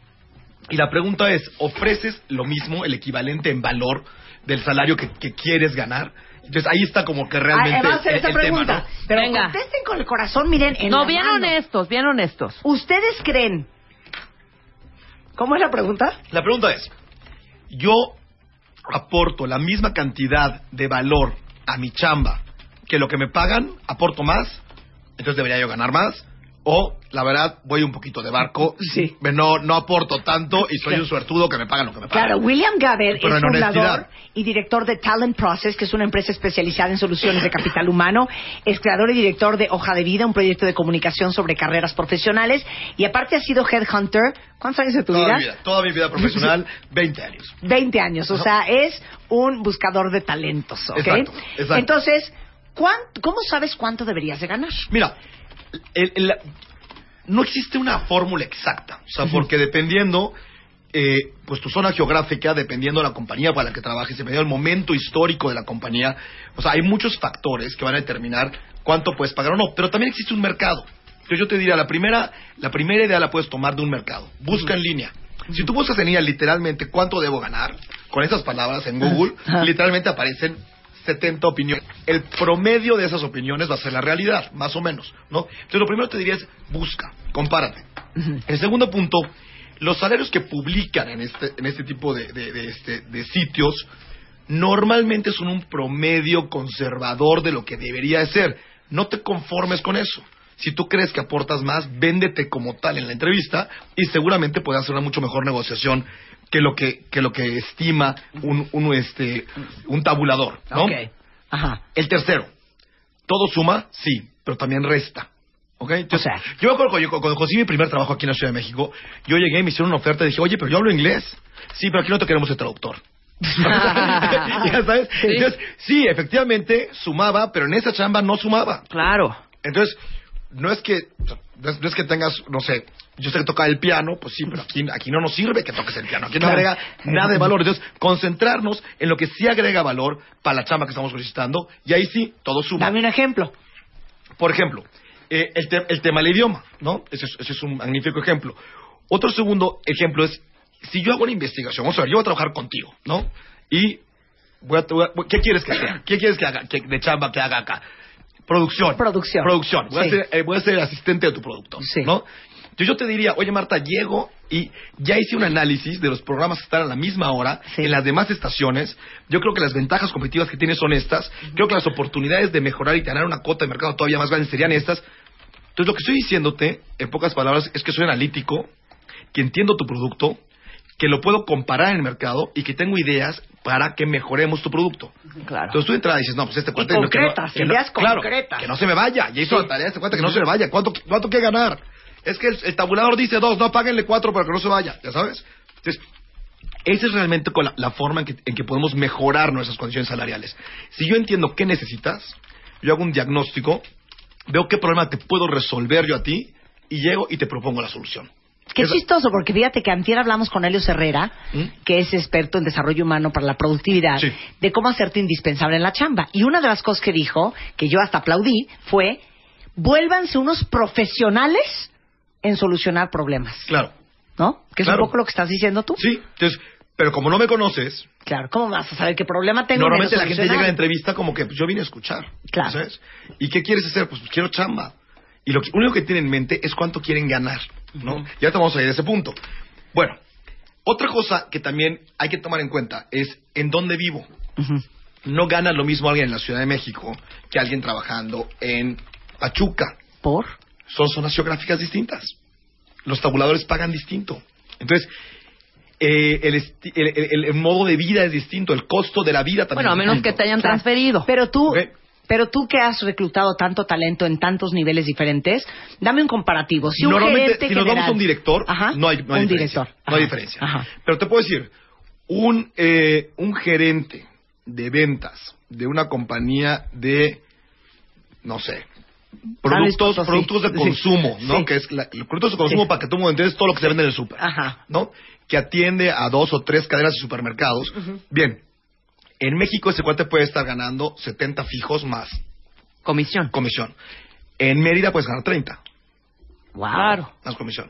Y la pregunta es, ¿ofreces lo mismo, el equivalente en valor del salario que, que quieres ganar? Entonces, ahí está como que realmente Ah, va a hacer el, esa el tema, pregunta. ¿no? Pero Venga. contesten con el corazón, miren, en No, la bien mano. honestos, bien honestos. ¿Ustedes creen? ¿Cómo es la pregunta? La pregunta es, yo aporto la misma cantidad de valor a mi chamba que lo que me pagan, aporto más, entonces debería yo ganar más, o la verdad voy un poquito de barco, Sí. no, no aporto tanto y soy un suertudo que me pagan lo que me pagan. Claro, William Gaber Pero es fundador y director de Talent Process, que es una empresa especializada en soluciones de capital humano. Es creador y director de Hoja de Vida, un proyecto de comunicación sobre carreras profesionales. Y aparte ha sido headhunter. ¿Cuántos años de tu Toda vida? mi vida, toda mi vida profesional, 20 años. 20 años. O sea, es un buscador de talentos, ¿ok? Exacto, exacto. Entonces, ¿cuán- ¿cómo sabes cuánto deberías de ganar? Mira, el- el- no existe una fórmula exacta, o sea, porque dependiendo, eh, pues tu zona geográfica, dependiendo de la compañía para la que trabajes, dependiendo del momento histórico de la compañía, o sea, hay muchos factores que van a determinar cuánto puedes pagar o no, pero también existe un mercado. Entonces yo te diría, la primera, la primera idea la puedes tomar de un mercado. Busca en línea. Si tú buscas en línea literalmente cuánto debo ganar, con esas palabras en Google, literalmente aparecen 70 opiniones. El promedio de esas opiniones va a ser la realidad, más o menos, ¿no? Entonces lo primero que te diría es busca, compárate. El segundo punto, los salarios que publican en este, en este tipo de, de- de, este, de sitios normalmente son un promedio conservador de lo que debería de ser. No te conformes con eso. Si tú crees que aportas más, véndete como tal en la entrevista y seguramente puedes hacer una mucho mejor negociación que lo que, que lo que estima un, un, este, un tabulador, ¿no? Ok. Ajá. El tercero, todo suma, sí, pero también resta. ¿Ok? Entonces, O sea. yo me acuerdo cuando, cuando conseguí mi primer trabajo aquí en la Ciudad de México, yo llegué y me hicieron una oferta y dije, oye, pero yo hablo inglés. Sí, pero aquí no te queremos de traductor. ya sabes. Entonces, sí, efectivamente sumaba, pero en esa chamba no sumaba. Claro. Entonces, no es que no es, no es que tengas, no sé, yo sé que tocar el piano, pues sí, pero aquí, aquí no nos sirve que toques el piano, aquí no agrega nada de valor. Entonces, concentrarnos en lo que sí agrega valor para la chamba que estamos solicitando y ahí sí, todo suma. Dame un ejemplo. Por ejemplo, eh, el, te- el tema del idioma, ¿no? Ese es, ese es un magnífico ejemplo. Otro segundo ejemplo es, si yo hago una investigación, vamos a ver, yo voy a trabajar contigo, ¿no? Y, voy a, voy a- ¿qué quieres que sea? ¿Qué quieres que haga? ¿Qué- de chamba que haga acá? Producción. Producción. Producción. Voy, Sí. a, ser, eh, voy a ser el asistente de tu producto, Sí. ¿no? Entonces yo te diría, oye Marta, llego y ya hice un análisis de los programas que están a la misma hora Sí. en las demás estaciones. Yo creo que las ventajas competitivas que tienes son estas. Creo que las oportunidades de mejorar y ganar una cuota de mercado todavía más grande serían estas. Entonces lo que estoy diciéndote, en pocas palabras, es que soy analítico, que entiendo tu producto, que lo puedo comparar en el mercado y que tengo ideas para que mejoremos tu producto. Claro. Entonces tú de entrada dices, no, pues este cuate... que concretas, que no- ideas claro, concretas. que no se me vaya. Ya hizo la tarea este cuate, que no se me vaya. ¿Cuánto, cuánto que ganar? Es que el, el tabulador dice dos, no, páguenle cuatro para que no se vaya, ¿ya sabes? Entonces, esa es realmente la, la forma en que, en que podemos mejorar nuestras condiciones salariales. Si yo entiendo qué necesitas, yo hago un diagnóstico, veo qué problema te puedo resolver yo a ti y llego y te propongo la solución. Qué Esa- chistoso, porque fíjate que antier hablamos con Helios Herrera, ¿Mm? que es experto en desarrollo humano para la productividad, Sí. de cómo hacerte indispensable en la chamba. Y una de las cosas que dijo, que yo hasta aplaudí, fue, vuélvanse unos profesionales en solucionar problemas. Claro. ¿No? Que es Claro. un poco lo que estás diciendo tú. Sí, entonces, pero como no me conoces, Claro, ¿cómo vas a saber qué problema tengo? normalmente la gente llega a la entrevista como que pues, yo vine a escuchar. Claro. ¿sabes? ¿Y qué quieres hacer? Pues, quiero chamba. Y lo que- único que tienen en mente es cuánto quieren ganar. ¿no? Ya te vamos a ir a ese punto. Bueno, otra cosa que también hay que tomar en cuenta es en dónde vivo. No gana lo mismo alguien en la Ciudad de México que alguien trabajando en Pachuca. ¿Por? Son zonas geográficas distintas. Los tabuladores pagan distinto. Entonces, eh, el, el- el- el modo de vida es distinto, el costo de la vida también Bueno, a es menos que te hayan Claro. transferido. Pero tú, pero tú que has reclutado tanto talento en tantos niveles diferentes, dame un comparativo. Si un Normalmente, gerente si nos vamos general- a un director, Ajá, no hay, no hay un diferencia. director. No hay diferencia. ajá. Pero te puedo decir, un, eh, un gerente de ventas de una compañía de, no sé, productos, productos de Sí. consumo, ¿no? Sí. Que es la- los productos de consumo para que tú me entiendes todo lo que se vende en el súper. ¿no? Que atiende a dos o tres cadenas de supermercados. Bien, En México ese cuate puede estar ganando 70 fijos más Comisión. comisión. En Mérida puedes ganar 30 Wow. más comisión.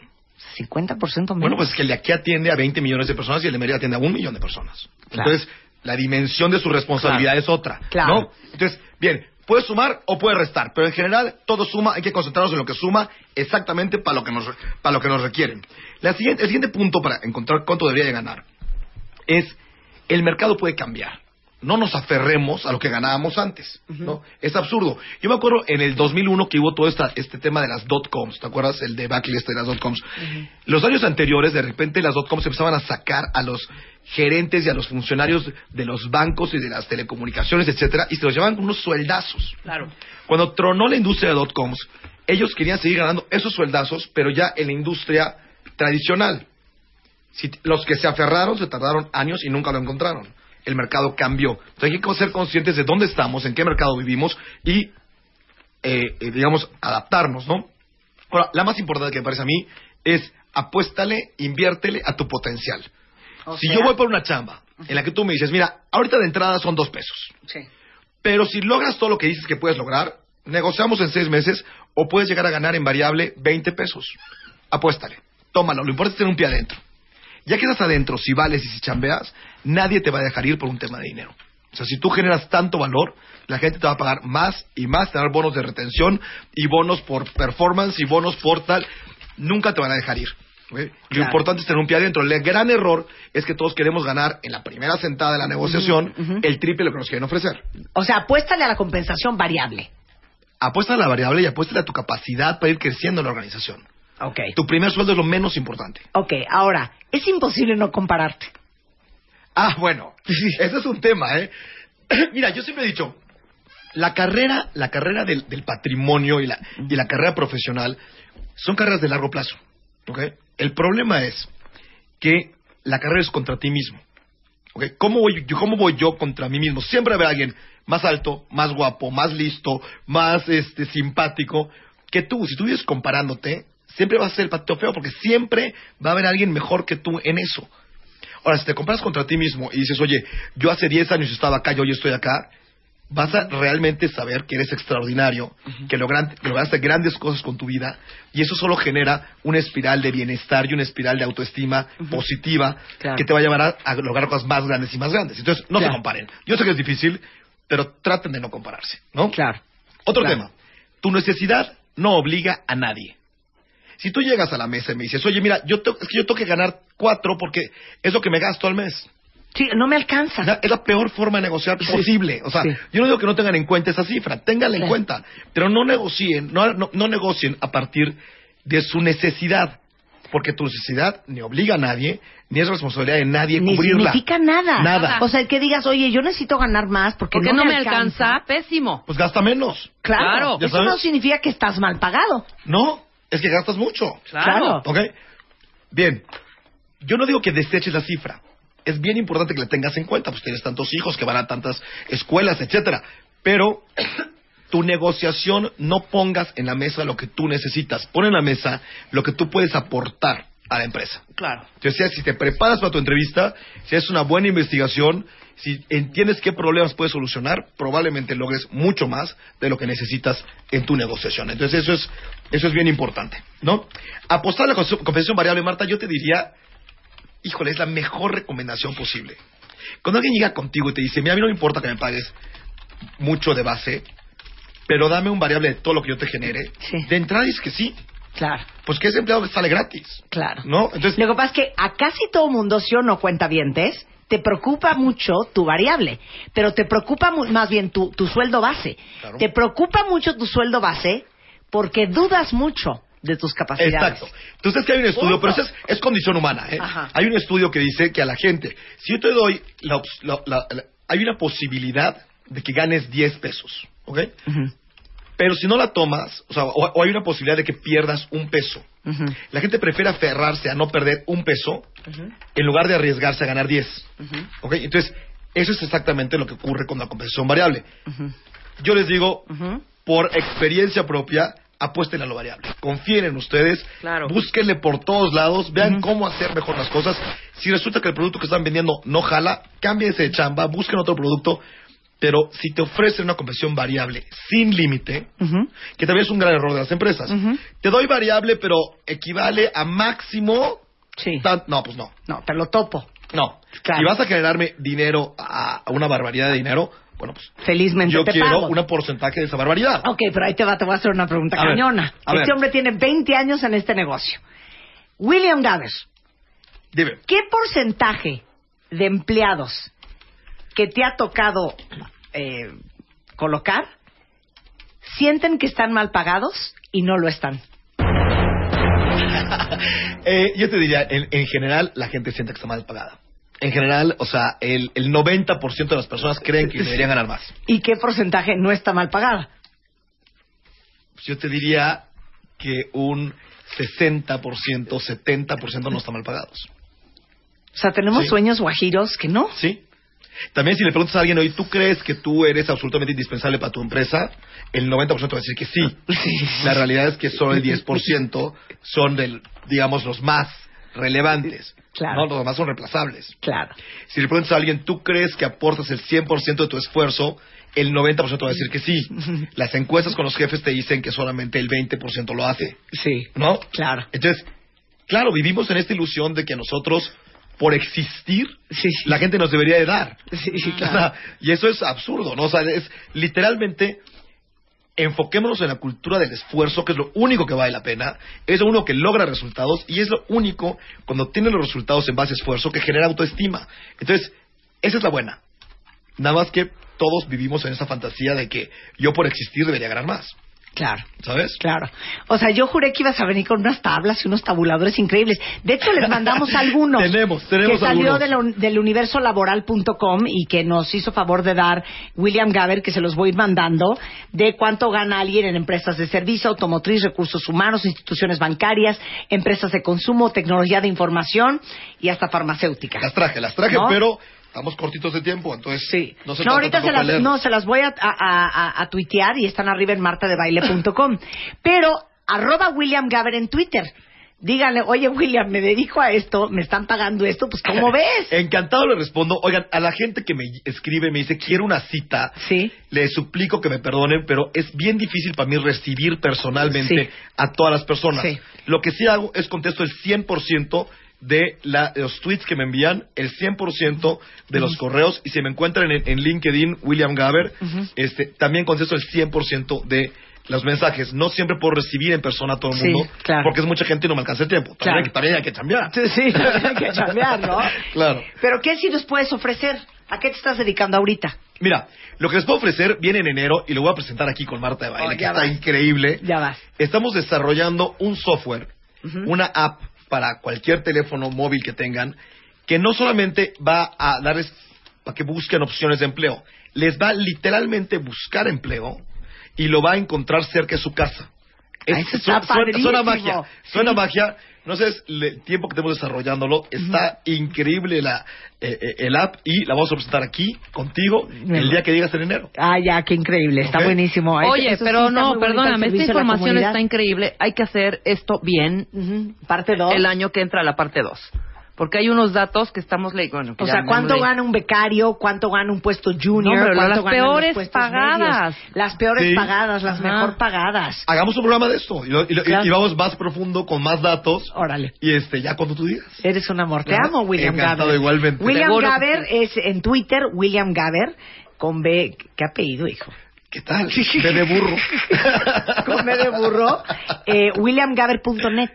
50% menos. Bueno, pues es que el de aquí atiende a 20 millones de personas y el de Mérida atiende a un millón de personas. Claro. Entonces, la dimensión de su responsabilidad es otra. Claro. ¿no? Entonces, bien, puede sumar o puede restar, pero en general todo suma, hay que concentrarnos en lo que suma exactamente para lo que nos, para lo que nos requieren. La siguiente, el siguiente punto para encontrar cuánto debería de ganar es el mercado puede cambiar. No nos aferremos a lo que ganábamos antes, ¿no? Es absurdo. Yo me acuerdo en el 2001 que hubo todo esta, este tema de las dot-coms, ¿te acuerdas? El debacle este de las dot-coms. Los años anteriores, de repente, las dot-coms empezaban a sacar a los gerentes y a los funcionarios de los bancos y de las telecomunicaciones, etcétera, y se los llevaban con unos sueldazos. Claro. Cuando tronó la industria de dot-coms, ellos querían seguir ganando esos sueldazos, pero ya en la industria tradicional. Si los que se aferraron se tardaron años y nunca lo encontraron. El mercado cambió. Entonces hay que ser conscientes de dónde estamos, en qué mercado vivimos y, eh, eh, digamos, adaptarnos, ¿no? Ahora, la más importante que me parece a mí es apuéstale, inviértele a tu potencial. si yo voy por una chamba en la que tú me dices, mira, ahorita de entrada son dos pesos, Sí. pero si logras todo lo que dices que puedes lograr, negociamos en seis meses o puedes llegar a ganar en variable 20 pesos. Apuéstale, tómalo, lo importante es tener un pie adentro. Ya que estás adentro, si vales y si chambeas, nadie te va a dejar ir por un tema de dinero. O sea, si tú generas tanto valor, la gente te va a pagar más y más, te va a dar bonos de retención y bonos por performance y bonos por tal. Nunca te van a dejar ir. Lo importante es tener un pie adentro. El gran error es que todos queremos ganar en la primera sentada de la negociación el triple de lo que nos quieren ofrecer. O sea, apuéstale a la compensación variable. Apuesta a la variable y apuesta a tu capacidad para ir creciendo en la organización. Ok. Tu primer sueldo es lo menos importante. Ok, ahora, es imposible no compararte. Ah, bueno, ese es un tema, ¿eh? Mira, yo siempre he dicho, la carrera, la carrera del, del patrimonio y la, y la carrera profesional son carreras de largo plazo, ¿ok? El problema es que la carrera es contra ti mismo, ¿ok? ¿Cómo voy, yo, ¿Cómo voy yo contra mí mismo? Siempre habrá alguien más alto, más guapo, más listo, más este, simpático que tú. Si tú vives comparándote, siempre vas a ser el patito feo porque siempre va a haber alguien mejor que tú en eso. Ahora, si te comparas contra ti mismo y dices, oye, yo hace 10 años estaba acá y hoy estoy acá, vas a realmente saber que eres extraordinario, que, logran- que lograste grandes cosas con tu vida y eso solo genera una espiral de bienestar y una espiral de autoestima positiva Claro. que te va a llevar a, a lograr cosas más grandes y más grandes. Entonces, no se Claro. comparen. Yo sé que es difícil, pero traten de no compararse, ¿no? Claro. Otro Claro. tema. Tu necesidad no obliga a nadie. Si tú llegas a la mesa y me dices, oye, mira, yo te- es que yo tengo que ganar cuatro porque es lo que me gasto al mes. Sí, no me alcanza. Es la peor forma de negociar posible. O sea, Sí. yo no digo que no tengan en cuenta esa cifra, ténganla en cuenta, pero no negocien, no, no, no negocien a partir de su necesidad, porque tu necesidad ni obliga a nadie, ni es responsabilidad de nadie Ni cubrirla. significa nada. Nada. O sea, el que digas, oye, yo necesito ganar más porque, Porque no, me alcanza, pésimo. Pues gasta menos. Claro. Eso sabes. no significa que estás mal pagado. No, es que gastas mucho. Claro. ¿Ok? Bien, yo no digo que deseches la cifra. Es bien importante que la tengas en cuenta, pues tienes tantos hijos que van a tantas escuelas, etcétera. Pero tu negociación no pongas en la mesa lo que tú necesitas. Pon en la mesa lo que tú puedes aportar a la empresa. Claro. Entonces, si te preparas para tu entrevista, si haces una buena investigación, si entiendes qué problemas puedes solucionar, probablemente logres mucho más de lo que necesitas en tu negociación. Entonces, eso es, eso es bien importante, ¿no? Apostar a la compensación variable, Marta, yo te diría, híjole, es la mejor recomendación posible. Cuando alguien llega contigo y te dice, mira, a mí no me importa que me pagues mucho de base, pero dame un variable de todo lo que yo te genere, Sí. de entrada dices que sí, Claro, pues que ese empleado sale gratis, claro. ¿no? Entonces, Lo que pasa es que a casi todo mundo, si o no cuenta vientes, te preocupa mucho tu variable, pero te preocupa mu- más bien tu, tu sueldo base. Claro. Te preocupa mucho tu sueldo base porque dudas mucho de tus capacidades. Exacto. Entonces que hay un estudio, pero eso es, es condición humana. ¿eh? Ajá. Hay un estudio que dice que a la gente, si yo te doy, la, hay una posibilidad de que ganes 10 pesos, ¿ok? Ujú, Pero si no la tomas, o sea, o, o hay una posibilidad de que pierdas un peso. La gente prefiere aferrarse a no perder un peso en lugar de arriesgarse a ganar 10. ujú, ¿Ok? Entonces, eso es exactamente lo que ocurre con la compensación variable. Yo les digo, por experiencia propia, apuesten a lo variable. Confíen en ustedes, Claro. búsquenle por todos lados, vean cómo hacer mejor las cosas. Si resulta que el producto que están vendiendo no jala, cámbiense de chamba, busquen otro producto. Pero si te ofrecen una compensación variable sin límite, que también es un gran error de las empresas, te doy variable, pero equivale a máximo. Sí. tan- no, pues no. No, te lo topo. No. Claro. Si vas a generarme dinero, a, a una barbaridad de dinero, bueno, pues Felizmente yo te quiero un porcentaje de esa barbaridad. Ok, pero ahí te va, te voy a hacer una pregunta A cañona. este hombre tiene 20 años en este negocio. William Gaber, Dime. ¿qué porcentaje de empleados que te ha tocado eh, colocar sienten que están mal pagados y no lo están? Eh, yo te diría, en, en general, la gente siente que está mal pagada. En general, o sea, el, el 90% de las personas creen que deberían ganar más. ¿Y qué porcentaje no está mal pagada? Pues yo te diría que un 60%, 70% no están mal pagados. O sea, tenemos Sí. sueños guajiros que no. ¿Sí? También si le preguntas a alguien hoy, ¿tú crees que tú eres absolutamente indispensable para tu empresa? El 90% va a decir que sí. La realidad es que solo el 10% son, del, digamos, los más relevantes. Claro. ¿no? Los demás son reemplazables. Claro. Si le preguntas a alguien, ¿tú crees que aportas el 100% de tu esfuerzo? El 90% va a decir que sí. Las encuestas con los jefes te dicen que solamente el 20% lo hace. Sí. ¿No? Claro. Entonces, claro, vivimos en esta ilusión de que nosotros, por existir, la gente nos debería de dar. Sí, sí, O sea, y eso es absurdo, ¿no? O sea, es literalmente enfoquémonos en la cultura del esfuerzo, que es lo único que vale la pena, es lo único que logra resultados y es lo único, cuando tiene los resultados en base a esfuerzo, que genera autoestima. Entonces, esa es la buena. Nada más que todos vivimos en esa fantasía de que yo por existir debería ganar más. Claro. ¿Sabes? Claro. O sea, yo juré que ibas a venir con unas tablas y unos tabuladores increíbles. De hecho, les mandamos algunos. Tenemos, tenemos Que salió algunos. de la un- del universolaboral.com y que nos hizo favor de dar William Gaber, que se los voy a ir mandando, de cuánto gana alguien en empresas de servicio, automotriz, recursos humanos, instituciones bancarias, empresas de consumo, tecnología de información y hasta farmacéutica. Las traje, las traje, ¿No? pero estamos cortitos de tiempo, entonces sí. no se No, trata ahorita se las, no, se las voy a, a- a- a tuitear y están arriba en martadebaile.com. Pero, arroba William Gaber en Twitter. Díganle, oye William, me dedico a esto, me están pagando esto, pues ¿cómo ves? Encantado le respondo. Oigan, a la gente que me escribe, me dice, quiero una cita. Sí. Le suplico que me perdonen, pero es bien difícil para mí recibir personalmente Sí. a todas las personas. Sí. Lo que sí hago es contesto el 100% de, la- de los tweets que me envían, el 100% de los correos, y si me encuentran en, en LinkedIn, William Gaber, este, también contesto el 100% de los mensajes. No siempre puedo recibir en persona a todo el Sí, mundo, claro. porque es mucha gente y no me alcanza el tiempo. También, Claro. hay, que, también hay que chambear. Sí, sí, hay que chambear, ¿no? claro. Pero ¿qué sí nos puedes ofrecer? ¿A qué te estás dedicando ahorita? Mira, lo que les puedo ofrecer viene en enero y lo voy a presentar aquí con Marta de Baile, Oh, que está increíble. Ya vas. Estamos desarrollando un software, una app para cualquier teléfono móvil que tengan, que no solamente va a darles para que busquen opciones de empleo, les va literalmente buscar empleo y lo va a encontrar cerca de su casa. Ah, eso está suena, magia, suena magia. No sé, el tiempo que tenemos desarrollándolo. Está increíble la, eh, eh, el app y la vamos a presentar aquí contigo el día que digas en enero. Ah, ya, qué increíble, está buenísimo. Oye, eso pero no, perdóname, esta información está increíble. Hay que hacer esto bien. Parte 2. El año que entra la parte 2. Porque hay unos datos que estamos leyendo. Bueno, O sea, ¿cuánto leí. gana un becario? ¿Cuánto gana un puesto junior? No, pero ¿Cuánto las ganan peores pagadas. medios? Las peores Sí. pagadas, las Ajá. mejor pagadas. Hagamos un programa de esto y, lo- y lo- y- Claro. y vamos más profundo con más datos. Órale. Y este, ya cuando tú digas. Eres un amor. Te Claro. amo, William Gaber. igualmente. William Gaber es en Twitter, William Gaber, con B. ¿Qué apellido, hijo? ¿Qué tal? B de burro. con B de burro. Eh, WilliamGaber.net.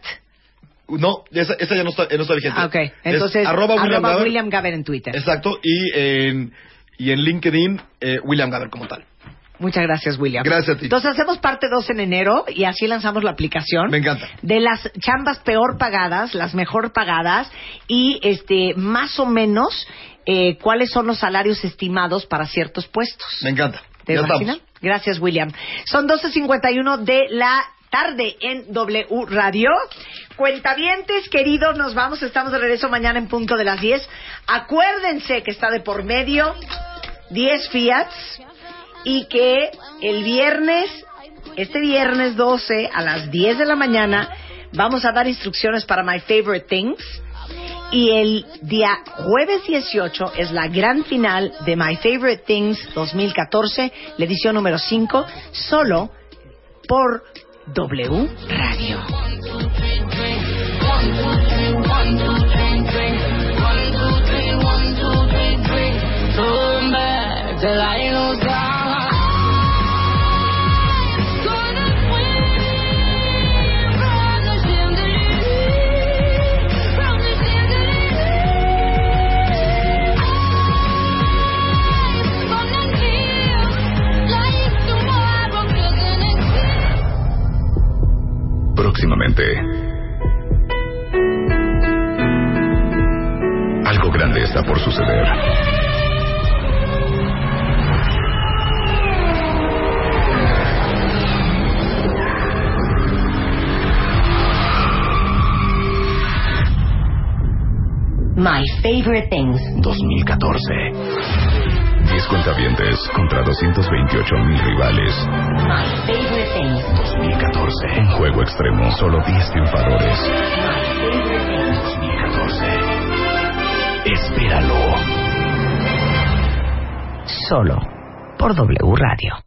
No, esa, esa ya no está, no está vigente. Ah, ok. Es Entonces, arroba William Gaber. William Gaber en Twitter. Exacto. Y en, y en LinkedIn, eh, William Gaber como tal. Muchas gracias, William. Gracias a ti. Entonces hacemos parte 2 en enero y así lanzamos la aplicación. Me encanta. De las chambas peor pagadas, las mejor pagadas y este más o menos eh, cuáles son los salarios estimados para ciertos puestos. Me encanta. ¿Te ya imaginas? Gracias, William. Son 12.51 de la tarde en W Radio. Cuentavientes, queridos, nos vamos. Estamos de regreso mañana en punto de las 10. Acuérdense que está de por medio 10 Fiats y que el viernes, este viernes 12 a las 10 de la mañana, vamos a dar instrucciones para My Favorite Things. Y el día jueves 18 es la gran final de My Favorite Things 2014, la edición número 5, solo por W Radio. Próximamente. Algo grande está por suceder. My Favorite Things 2014. 10 cuentavientes contra 228 mil rivales. My Favorite Things 2014. Un juego extremo. Solo 10 triunfadores. My Favorite Things 2014. Espéralo. Solo por W Radio.